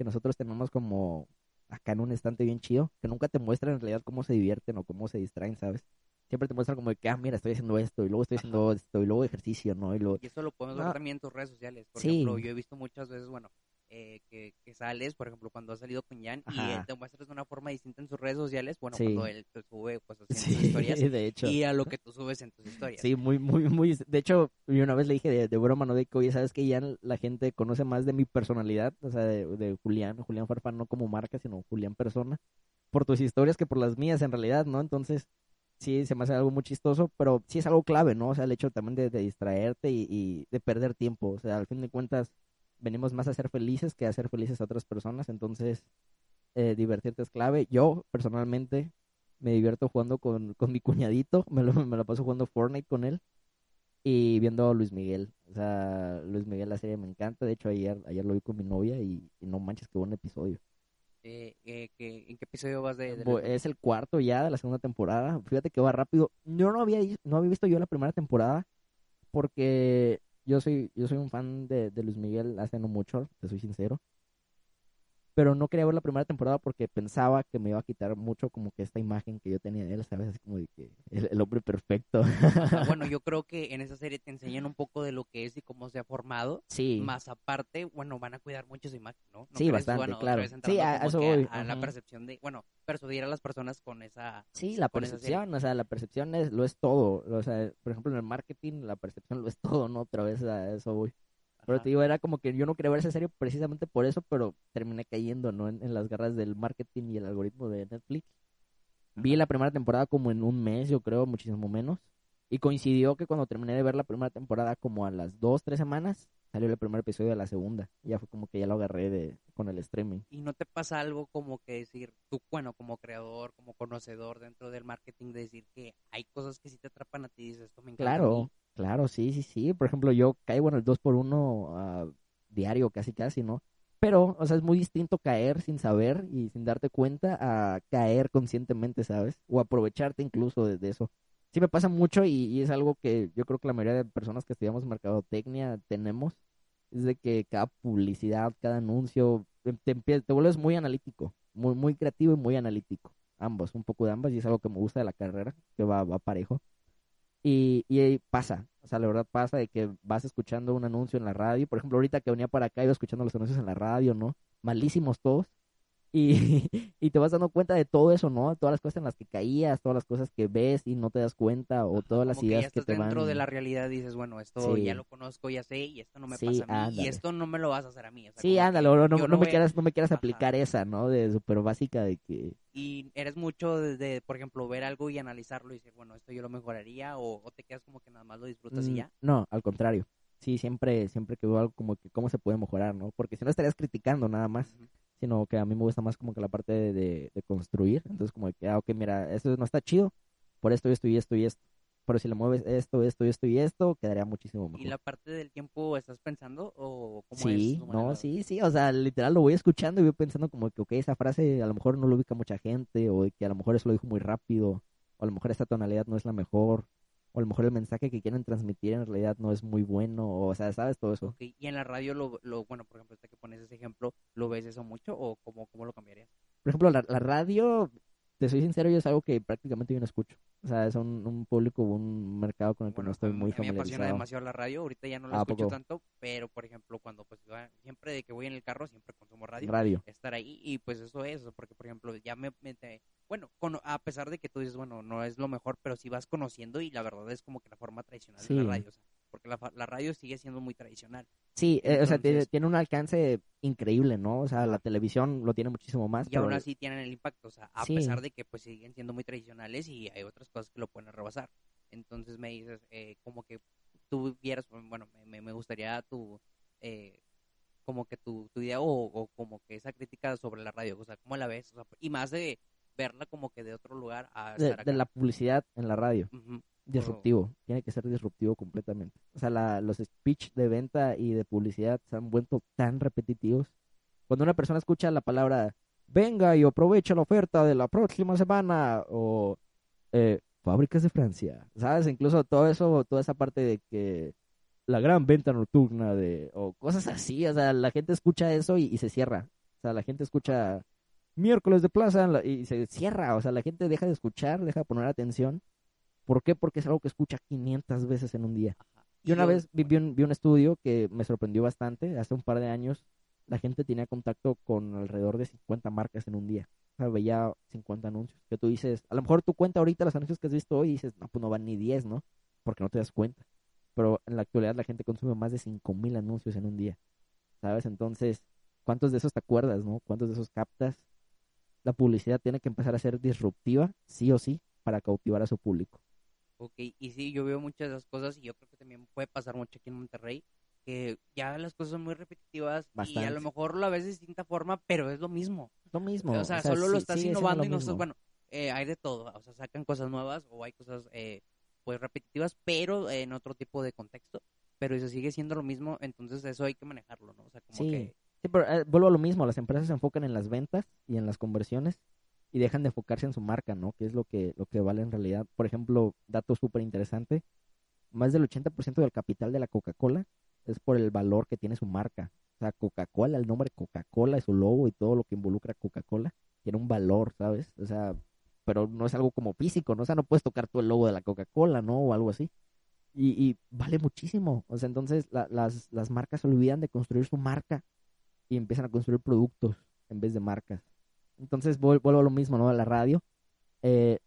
que nosotros tenemos como acá en un estante bien chido, que nunca te muestran en realidad cómo se divierten o cómo se distraen, ¿sabes? Siempre te muestran como de que, ah, mira, estoy haciendo esto, y luego estoy haciendo esto, y luego ejercicio, ¿no? Y, luego... y eso lo podemos ver también en tus redes sociales. Por ejemplo, yo he visto muchas veces, bueno, eh, que, sales, por ejemplo, cuando has salido con Jan y él te muestras de una forma distinta en sus redes sociales, bueno, cuando él te sube pues así sus historias de hecho. y a lo que tú subes en tus historias. Sí, muy, muy, muy, de hecho, yo una vez le dije de, broma, ¿no? De que, oye, ¿sabes que Jan la gente conoce más de mi personalidad? O sea, de, Julián, Julián Farfán, no como marca, sino Julián persona, por tus historias que por las mías en realidad, ¿no? Entonces, sí, se me hace algo muy chistoso, pero sí es algo clave, ¿no? O sea, el hecho también de, distraerte y, y de perder tiempo, o sea, al fin de cuentas venimos más a ser felices que a ser felices a otras personas, entonces eh, divertirte es clave. Yo personalmente me divierto jugando con, con mi cuñadito, me lo, me lo paso jugando Fortnite con él y viendo a Luis Miguel. O sea, Luis Miguel la serie me encanta, de hecho ayer, ayer lo vi con mi novia y, no manches, qué buen episodio. Eh, eh, ¿En qué episodio vas de, Es el cuarto ya de la segunda temporada. Fíjate que va rápido. Yo no había, no había visto yo la primera temporada porque yo soy, yo soy un fan de, de Luis Miguel hace no mucho, te soy sincero pero no quería ver la primera temporada porque pensaba que me iba a quitar mucho como que esta imagen que yo tenía de él, ¿sabes? Así como de que el, hombre perfecto. bueno, yo creo que en esa serie te enseñan un poco de lo que es y cómo se ha formado. Sí. Más aparte, bueno, van a cuidar mucho su imagen, ¿no? sí, bastante, claro. Sí, a, eso voy. A, la percepción de, bueno, persuadir a las personas con esa... Sí, la percepción, o sea, la percepción es, lo es todo. O sea, por ejemplo, en el marketing, la percepción lo es todo, ¿no? Otra vez a eso voy. Pero te digo, era como que yo no quería ver esa serie precisamente por eso, pero terminé cayendo, ¿no? En, las garras del marketing y el algoritmo de Netflix. Vi la primera temporada como en un mes, yo creo, muchísimo menos. Y coincidió que cuando terminé de ver la primera temporada, como a las dos, tres semanas, salió el primer episodio de la segunda. ya fue como que ya lo agarré de, con el streaming. ¿Y no te pasa algo como que decir, tú, bueno, como creador, como conocedor dentro del marketing, de decir que hay cosas que sí te atrapan a ti y dices, esto me encanta? Claro, Claro, sí, sí, sí. Por ejemplo, yo caigo en el 2 por 1 ah, diario, casi, casi, ¿no? Pero, o sea, es muy distinto caer sin saber y sin darte cuenta a caer conscientemente, ¿sabes? O aprovecharte incluso de, eso. Sí me pasa mucho y, es algo que yo creo que la mayoría de personas que estudiamos mercadotecnia tenemos. Es de que cada publicidad, cada anuncio, te, te, te vuelves muy analítico, muy, muy creativo y muy analítico ambos, un poco de ambas, y es algo que me gusta de la carrera, que va, va parejo. Y, y pasa, o sea, la verdad pasa de que vas escuchando un anuncio en la radio, por ejemplo, ahorita que venía para acá iba escuchando los anuncios en la radio, ¿no? Malísimos todos, y, y, te vas dando cuenta de todo eso, ¿no? Todas las cosas en las que caías, todas las cosas que ves y no te das cuenta, o todas las ideas que, te dentro de la realidad dices, bueno, esto ya lo conozco, ya sé, y esto no me pasa a mí, y esto no me lo vas a hacer a mí. sí, ándale, no, no, me quieras, no me quieras aplicar esa, ¿no? De súper básica de que... Y eres mucho de, por ejemplo, ver algo y analizarlo y decir, bueno, esto yo lo mejoraría, o, te quedas como que nada más lo disfrutas y mm, ya. No, al contrario. Sí, siempre, siempre que veo algo como que cómo se puede mejorar, ¿no? Porque si no estarías criticando nada más sino que a mí me gusta más como que la parte de, construir. Entonces, como que, ah, ok, mira, esto no está chido, por esto, esto y esto y esto. Pero si le mueves esto, esto, esto y esto, quedaría muchísimo mejor. ¿Y la parte del tiempo estás pensando o cómo sí, no, sí, sí, o sea, literal lo voy escuchando y voy pensando como que, ok, esa frase a lo mejor no lo ubica mucha gente o que a lo mejor eso lo dijo muy rápido o a lo mejor esta tonalidad no es la mejor o a lo mejor el mensaje que quieren transmitir en realidad no es muy bueno, o, sea, ¿sabes todo eso? Y en la radio, lo, lo bueno, por ejemplo, este que pones ese ejemplo, ¿lo ves eso mucho o cómo, cómo lo cambiarías? Por ejemplo, la, la radio, te soy sincero, yo es algo que prácticamente yo no escucho. O sea, es un, un público, un mercado con el que no estoy muy familiarizado. me apasiona demasiado la radio, ahorita ya no la escucho tanto, pero por ejemplo, cuando pues siempre de que voy en el carro, siempre consumo radio. Radio. Estar ahí y pues eso es, porque por ejemplo, ya me, bueno, a pesar de que tú dices, bueno, no es lo mejor, pero sí vas conociendo y la verdad es como que la forma tradicional de la radio, o sea, porque la, la, radio sigue siendo muy tradicional. Sí, eh, o sea, tiene, un alcance increíble, ¿no? O sea, la televisión lo tiene muchísimo más. Y aún así tienen el impacto, o sea, a pesar de que pues siguen siendo muy tradicionales y hay otras cosas que lo pueden rebasar. Entonces me dices, eh, como que tú vieras, bueno, me, me gustaría tu, eh, como que tu, tu idea o, como que esa crítica sobre la radio, o sea, ¿cómo la ves? O sea, y más de verla como que de otro lugar a de, de la publicidad en la radio disruptivo, tiene que ser disruptivo completamente. O sea, la, los speech de venta y de publicidad se han vuelto tan repetitivos. Cuando una persona escucha la palabra, venga y aprovecha la oferta de la próxima semana, o eh, fábricas de Francia, ¿sabes? Incluso todo eso, toda esa parte de que la gran venta nocturna de, o cosas así, o sea, la gente escucha eso y, se cierra. O sea, la gente escucha miércoles de plaza y se cierra, o sea, la gente deja de escuchar, deja de poner atención ¿Por qué? Porque es algo que escucha 500 veces en un día. Y una vez vi un, vi un estudio que me sorprendió bastante. Hace un par de años la gente tenía contacto con alrededor de 50 marcas en un día. O sea, veía 50 anuncios. Que tú dices, a lo mejor tú cuenta ahorita los anuncios que has visto hoy y dices, no, pues no van ni 10, ¿no? Porque no te das cuenta. Pero en la actualidad la gente consume más de 5000 anuncios en un día. ¿Sabes? Entonces, ¿cuántos de esos te acuerdas, no? ¿Cuántos de esos captas? La publicidad tiene que empezar a ser disruptiva, sí o sí, para cautivar a su público. Ok, y sí, yo veo muchas de esas cosas y yo creo que también puede pasar mucho aquí en Monterrey, que ya las cosas son muy repetitivas y a lo mejor lo ves de distinta forma, pero es lo mismo. Lo mismo. O sea, solo lo estás innovando y no estás, bueno, eh, hay de todo, o sea, sacan cosas nuevas o hay cosas eh, pues repetitivas, pero en otro tipo de contexto, pero eso sigue siendo lo mismo, entonces eso hay que manejarlo, ¿no? O sea, como sí. que... Sí, pero eh, vuelvo a lo mismo, las empresas se enfocan en las ventas y en las conversiones y dejan de enfocarse en su marca, ¿no? Que es lo que, lo que vale en realidad. Por ejemplo, dato súper interesante, más del 80% del capital de la Coca-Cola es por el valor que tiene su marca. O sea, Coca-Cola, el nombre Coca-Cola y su logo y todo lo que involucra Coca-Cola tiene un valor, ¿sabes? O sea, pero no es algo como físico, ¿no? O sea, no puedes tocar tú el logo de la Coca-Cola, ¿no? O algo así. Y, vale muchísimo. O sea, entonces las, las marcas olvidan de construir su marca y empiezan a construir productos en vez de marcas. Entonces vuelvo a lo mismo, ¿no? A la radio. Eh,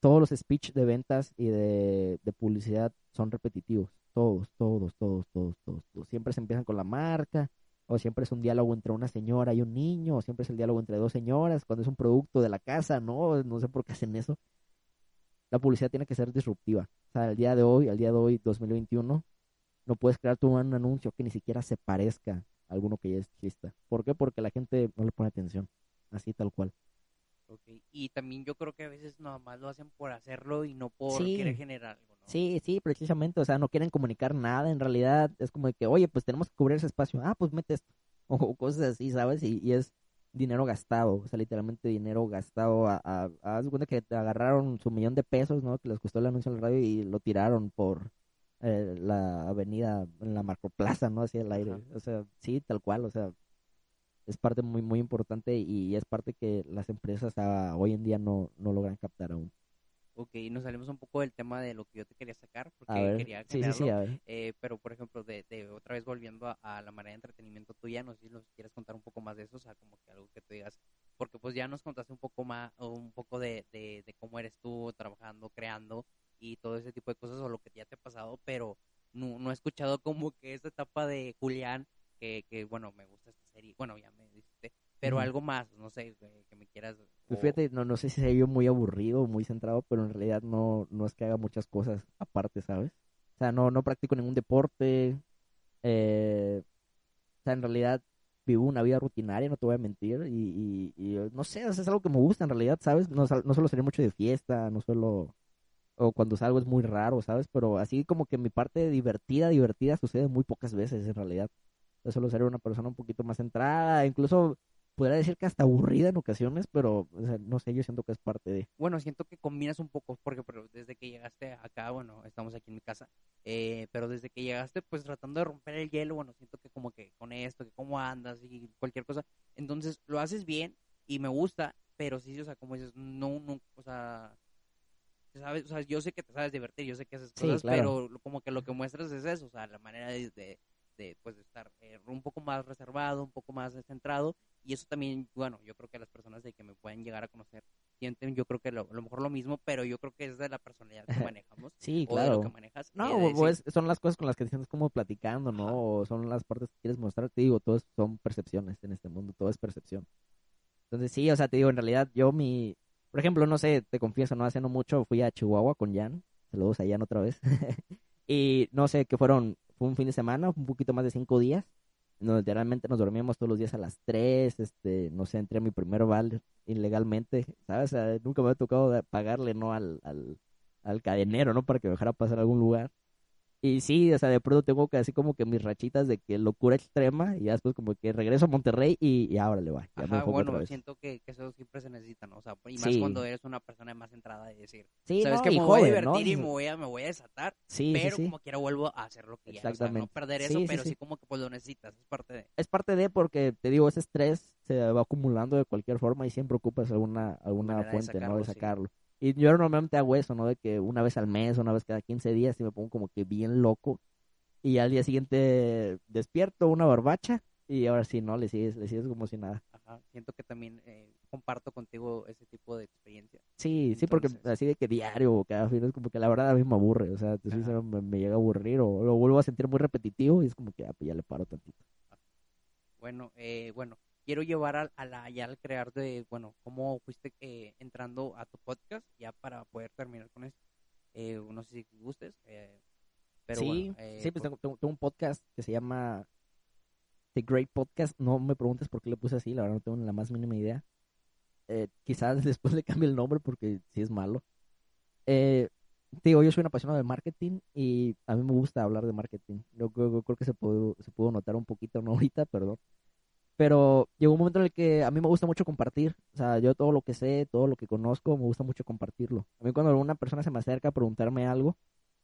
todos los speech de ventas y de, publicidad son repetitivos. Todos, todos, todos, todos, todos, Siempre se empiezan con la marca, o siempre es un diálogo entre una señora y un niño, o siempre es el diálogo entre dos señoras, cuando es un producto de la casa, ¿no? No sé por qué hacen eso. La publicidad tiene que ser disruptiva. O sea, el día de hoy, al día de hoy, 2021, no puedes crear tú un anuncio que ni siquiera se parezca a alguno que ya exista. ¿Por qué? Porque la gente no le pone atención así tal cual. Okay. Y también yo creo que a veces nada más lo hacen por hacerlo y no por querer generar algo, ¿no? Sí, sí, precisamente, o sea, no quieren comunicar nada, en realidad es como de que, oye, pues tenemos que cubrir ese espacio, ah, pues mete esto, o, cosas así, ¿sabes? Y, es dinero gastado, o sea, literalmente dinero gastado, a, a, a cuenta que agarraron su millón de pesos, ¿no? Que les costó el anuncio en la radio y lo tiraron por eh, la avenida, en la Marcoplaza, ¿no? Hacia el aire, o sea, sí, tal cual, o sea, es parte muy, muy importante y es parte que las empresas ah, hoy en día no, no logran captar aún. Ok, nos salimos un poco del tema de lo que yo te quería sacar, porque quería sí, sí, sí, a ver. Eh, pero por ejemplo, de, de, otra vez volviendo a, la manera de entretenimiento tuya, no sé si nos quieres contar un poco más de eso, o sea, como que algo que tú digas, porque pues ya nos contaste un poco más, un poco de, de, de cómo eres tú trabajando, creando y todo ese tipo de cosas o lo que ya te ha pasado, pero no, no he escuchado como que esa etapa de Julián, que, que bueno, me gusta esta serie, bueno, ya me dijiste, pero algo más, no sé, que me quieras... Pues fíjate, no, no sé si se yo muy aburrido, muy centrado, pero en realidad no, no es que haga muchas cosas aparte, ¿sabes? O sea, no, no practico ningún deporte, eh, o sea, en realidad vivo una vida rutinaria, no te voy a mentir, y, y, no sé, es algo que me gusta en realidad, ¿sabes? No, no suelo salir mucho de fiesta, no suelo, o cuando salgo es muy raro, ¿sabes? Pero así como que mi parte divertida, divertida sucede muy pocas veces en realidad. Yo suelo ser una persona un poquito más centrada, incluso podría decir que hasta aburrida en ocasiones, pero no sé, yo siento que es parte de. Bueno, siento que combinas un poco, porque pero desde que llegaste acá, bueno, estamos aquí en mi casa, eh, pero desde que llegaste, pues tratando de romper el hielo, bueno, siento que como que con esto, que cómo andas y cualquier cosa, entonces lo haces bien y me gusta, pero sí, o sea, como dices, no, no, o sea, sabes, o sea, yo sé que te sabes divertir, yo sé que haces cosas, pero como que lo que muestras es eso, o sea, la manera de, de, de pues, de estar eh, un poco más reservado, un poco más centrado y eso también, bueno, yo creo que las personas de que me pueden llegar a conocer sienten, yo creo que lo, a lo mejor lo mismo, pero yo creo que es de la personalidad que manejamos. sí, claro. que manejas. No, pues son las cosas con las que te sientes como platicando, ¿no? O son las partes que quieres mostrar. Te digo, todo son percepciones en este mundo, todo es percepción. Entonces, sí, o sea, te digo, en realidad yo mi... Por ejemplo, no sé, te confieso, no hace no mucho fui a Chihuahua con Jan. Saludos a Jan otra vez. y no sé, que fueron, fue un fin de semana, un poquito más de cinco días literalmente nos dormíamos todos los días a las 3, este, no sé, entré a mi primer val ilegalmente, ¿sabes? nunca me ha tocado pagarle, ¿no? Al, al, al cadenero, ¿no? Para que me dejara pasar a algún lugar. Y sí, o sea, de pronto tengo que así como que mis rachitas de que locura extrema y ya después como que regreso a Monterrey y, y ahora le va. Ajá, bueno, siento que, que, eso siempre se necesita, ¿no? O sea, y más cuando eres una persona más centrada de decir, sí, sabes que me voy a divertir y me voy a, me voy a desatar, sí, pero como quiera vuelvo a hacer lo que ya, o sea, no perder eso, pero sí, como que pues lo necesitas, es parte de. Es parte de porque, te digo, ese estrés se va acumulando de cualquier forma y siempre ocupas alguna, alguna fuente, ¿no? De sacarlo. Y yo normalmente hago eso, ¿no? De que una vez al mes, una vez cada 15 días, y me pongo como que bien loco y al día siguiente despierto una barbacha y ahora sí, ¿no? Le sigues, le sigues como si nada. Ajá, siento que también eh, comparto contigo ese tipo de experiencia. Sí, sí, porque así de que diario o cada fin es como que la verdad a mí me aburre, o sea, me, llega a aburrir o lo vuelvo a sentir muy repetitivo y es como que ah, pues ya le paro tantito. Bueno, eh, bueno, quiero llevar a, a, la, ya al crear de, bueno, cómo fuiste eh, entrando a tu podcast, ya para poder terminar con esto. Eh, no sé si gustes, eh, sí, eh, sí, pues tengo, un podcast que se llama The Great Podcast. No me preguntes por qué le puse así, la verdad no tengo ni la más mínima idea. Eh, quizás después le cambie el nombre porque sí es malo. Eh, digo, yo soy un apasionado de marketing y a mí me gusta hablar de marketing. Yo, creo que se pudo, se pudo notar un poquito, no ahorita, perdón. Pero llegó un momento en el que a mí me gusta mucho compartir. O sea, yo todo lo que sé, todo lo que conozco, me gusta mucho compartirlo. A mí cuando una persona se me acerca a preguntarme algo,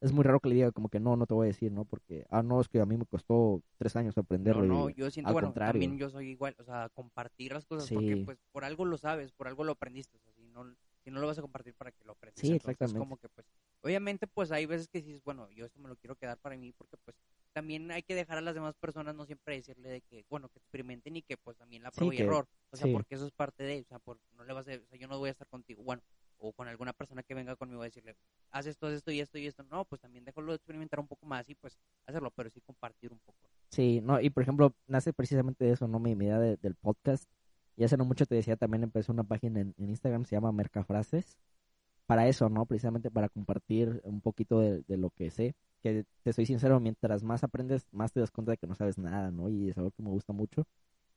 es muy raro que le diga como que no, no te voy a decir, ¿no? Porque, ah, no, es que a mí me costó tres años aprenderlo. No, no, yo siento, bueno, también yo soy igual, o sea, compartir las cosas, porque pues por algo lo sabes, por algo lo aprendiste, o sea, si no, si no lo vas a compartir para que lo aprendas. Sí, exactamente. como que pues, obviamente pues hay veces que dices, bueno, yo esto me lo quiero quedar para mí, porque pues también hay que dejar a las demás personas no siempre decirle de que, bueno, que experimenten y que pues también la prueba y error, o sea, porque eso es parte de, o sea, por, no le vas a, o sea, yo no voy a estar contigo, bueno, o con alguna persona que venga conmigo a decirle, haz esto, esto y esto y esto, no, pues también déjalo experimentar un poco más y pues hacerlo, pero sí compartir un poco. Sí, no, y por ejemplo, nace precisamente de eso, ¿no? Mi idea del podcast. Y hace no mucho te decía, también empecé una página en, Instagram, se llama Mercafrases, para eso, ¿no? Precisamente para compartir un poquito de, lo que sé. Que te soy sincero, mientras más aprendes, más te das cuenta de que no sabes nada, ¿no? Y es algo que me gusta mucho.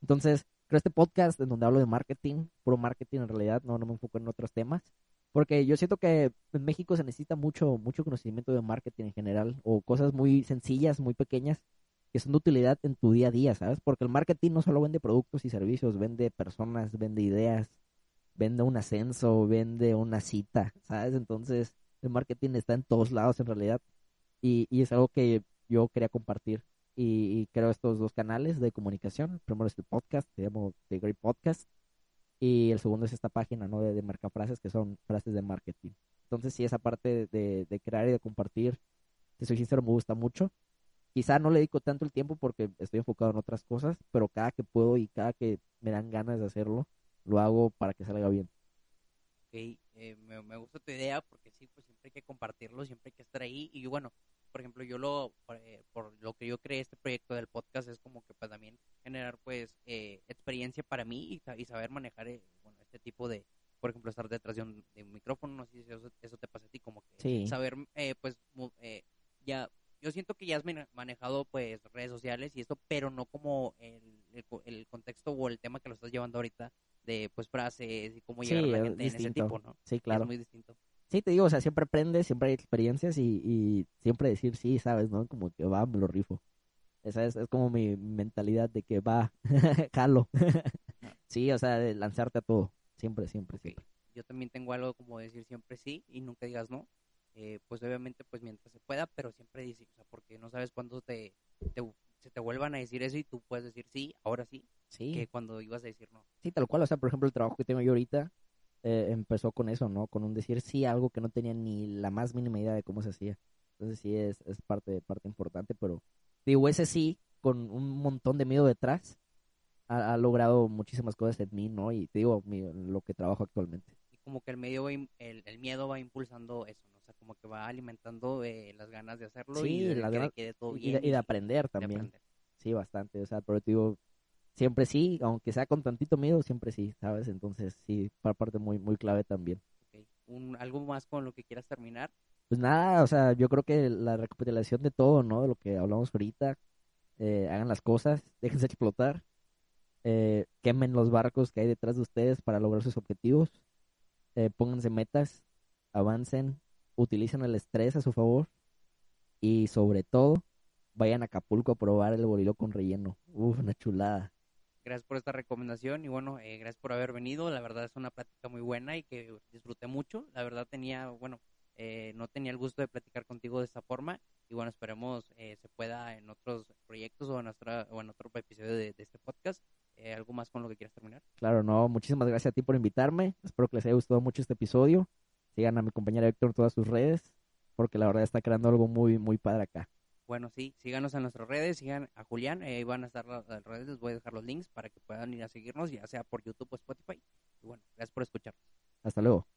Entonces, creo este podcast en donde hablo de marketing, puro marketing en realidad, no, no me enfoco en otros temas. Porque yo siento que en México se necesita mucho, mucho conocimiento de marketing en general, o cosas muy sencillas, muy pequeñas, que son de utilidad en tu día a día, ¿sabes? Porque el marketing no solo vende productos y servicios, vende personas, vende ideas, vende un ascenso, vende una cita, ¿sabes? Entonces, el marketing está en todos lados en realidad. Y, y es algo que yo quería compartir y, y creo estos dos canales de comunicación. Primero es el podcast, se llama The Great Podcast. Y el segundo es esta página, ¿no? De, de marcafrases, que son frases de marketing. Entonces, sí, esa parte de, de crear y de compartir, te soy sincero, me gusta mucho. Quizá no le dedico tanto el tiempo porque estoy enfocado en otras cosas, pero cada que puedo y cada que me dan ganas de hacerlo, lo hago para que salga bien. Ok, eh, me, me gusta tu idea porque sí, pues siempre hay que compartirlo, siempre hay que estar ahí. Y bueno, por ejemplo, yo lo, por, eh, por lo que yo creé este proyecto del podcast es como que pues también generar pues eh, experiencia para mí y, sa- y saber manejar eh, bueno, este tipo de, por ejemplo, estar detrás de un, de un micrófono, no sé si eso, eso te pasa a ti, como que Sí. saber eh, pues eh, ya, yo siento que ya has mane- manejado pues redes sociales y esto, pero no como el, el, el contexto o el tema que lo estás llevando ahorita de pues frases y cómo llegar Sí, a la gente en ese tipo, ¿no? Sí, claro. Es muy distinto. Sí, te digo, o sea, siempre aprendes, siempre hay experiencias y, y siempre decir sí, ¿sabes? ¿No? Como que va, me lo rifo. Esa es, es como mi mentalidad de que va, jalo. sí, o sea, de lanzarte a todo. Siempre, siempre, siempre. Yo también tengo algo como decir siempre sí y nunca digas no. Eh, pues obviamente, pues mientras se pueda, pero siempre dice, o sea, porque no sabes cuándo te, te- se te vuelvan a decir eso y tú puedes decir sí, ahora sí, Sí, que cuando ibas a decir no. sí, tal cual. O sea, por ejemplo, el trabajo que tengo yo ahorita eh, empezó con eso, ¿no? Con un decir sí a algo que no tenía ni la más mínima idea de cómo se hacía. Entonces sí, es, es parte, parte importante, pero digo, ese sí, con un montón de miedo detrás, ha, ha logrado muchísimas cosas en mí, ¿no? Y te digo, mi- lo que trabajo actualmente. Y como que el medio, va im- el, el miedo va impulsando eso, ¿no? Sea, como que va alimentando eh, las ganas de hacerlo Sí, y de las que ganas- quede todo Y, bien. de, y de aprender de también. aprender. Sí, bastante. O sea, pero te digo, siempre sí, aunque sea con tantito miedo, siempre sí, ¿sabes? Entonces, sí, para parte muy, muy clave también. Ok. Un, ¿Algo más con lo que quieras terminar? Pues nada, o sea, yo creo que la recopilación de todo, ¿no? De lo que hablamos ahorita, eh, hagan las cosas, déjense explotar, eh, quemen los barcos que hay detrás de ustedes para lograr sus objetivos, eh, pónganse metas, avancen, utilicen el estrés a su favor y sobre todo, vayan a Acapulco a probar el bolilo con relleno. Uf, una chulada. Gracias por esta recomendación y bueno, eh, gracias por haber venido. La verdad es una plática muy buena y que disfruté mucho. La verdad tenía, bueno, eh, no tenía el gusto de platicar contigo de esta forma y bueno, esperemos eh, se pueda en otros proyectos o en, nuestra, o en otro episodio de, de este podcast. Eh, ¿Algo más con lo que quieras terminar? Claro, no, muchísimas gracias a ti por invitarme. Espero que les haya gustado mucho este episodio. Sigan a mi compañero Héctor en todas sus redes, porque la verdad está creando algo muy, muy padre acá. Bueno, sí, síganos en nuestras redes, sigan a Julián, ahí van a estar las, redes, les voy a dejar los links para que puedan ir a seguirnos, ya sea por YouTube o Spotify. Y bueno, gracias por escucharnos. Hasta luego.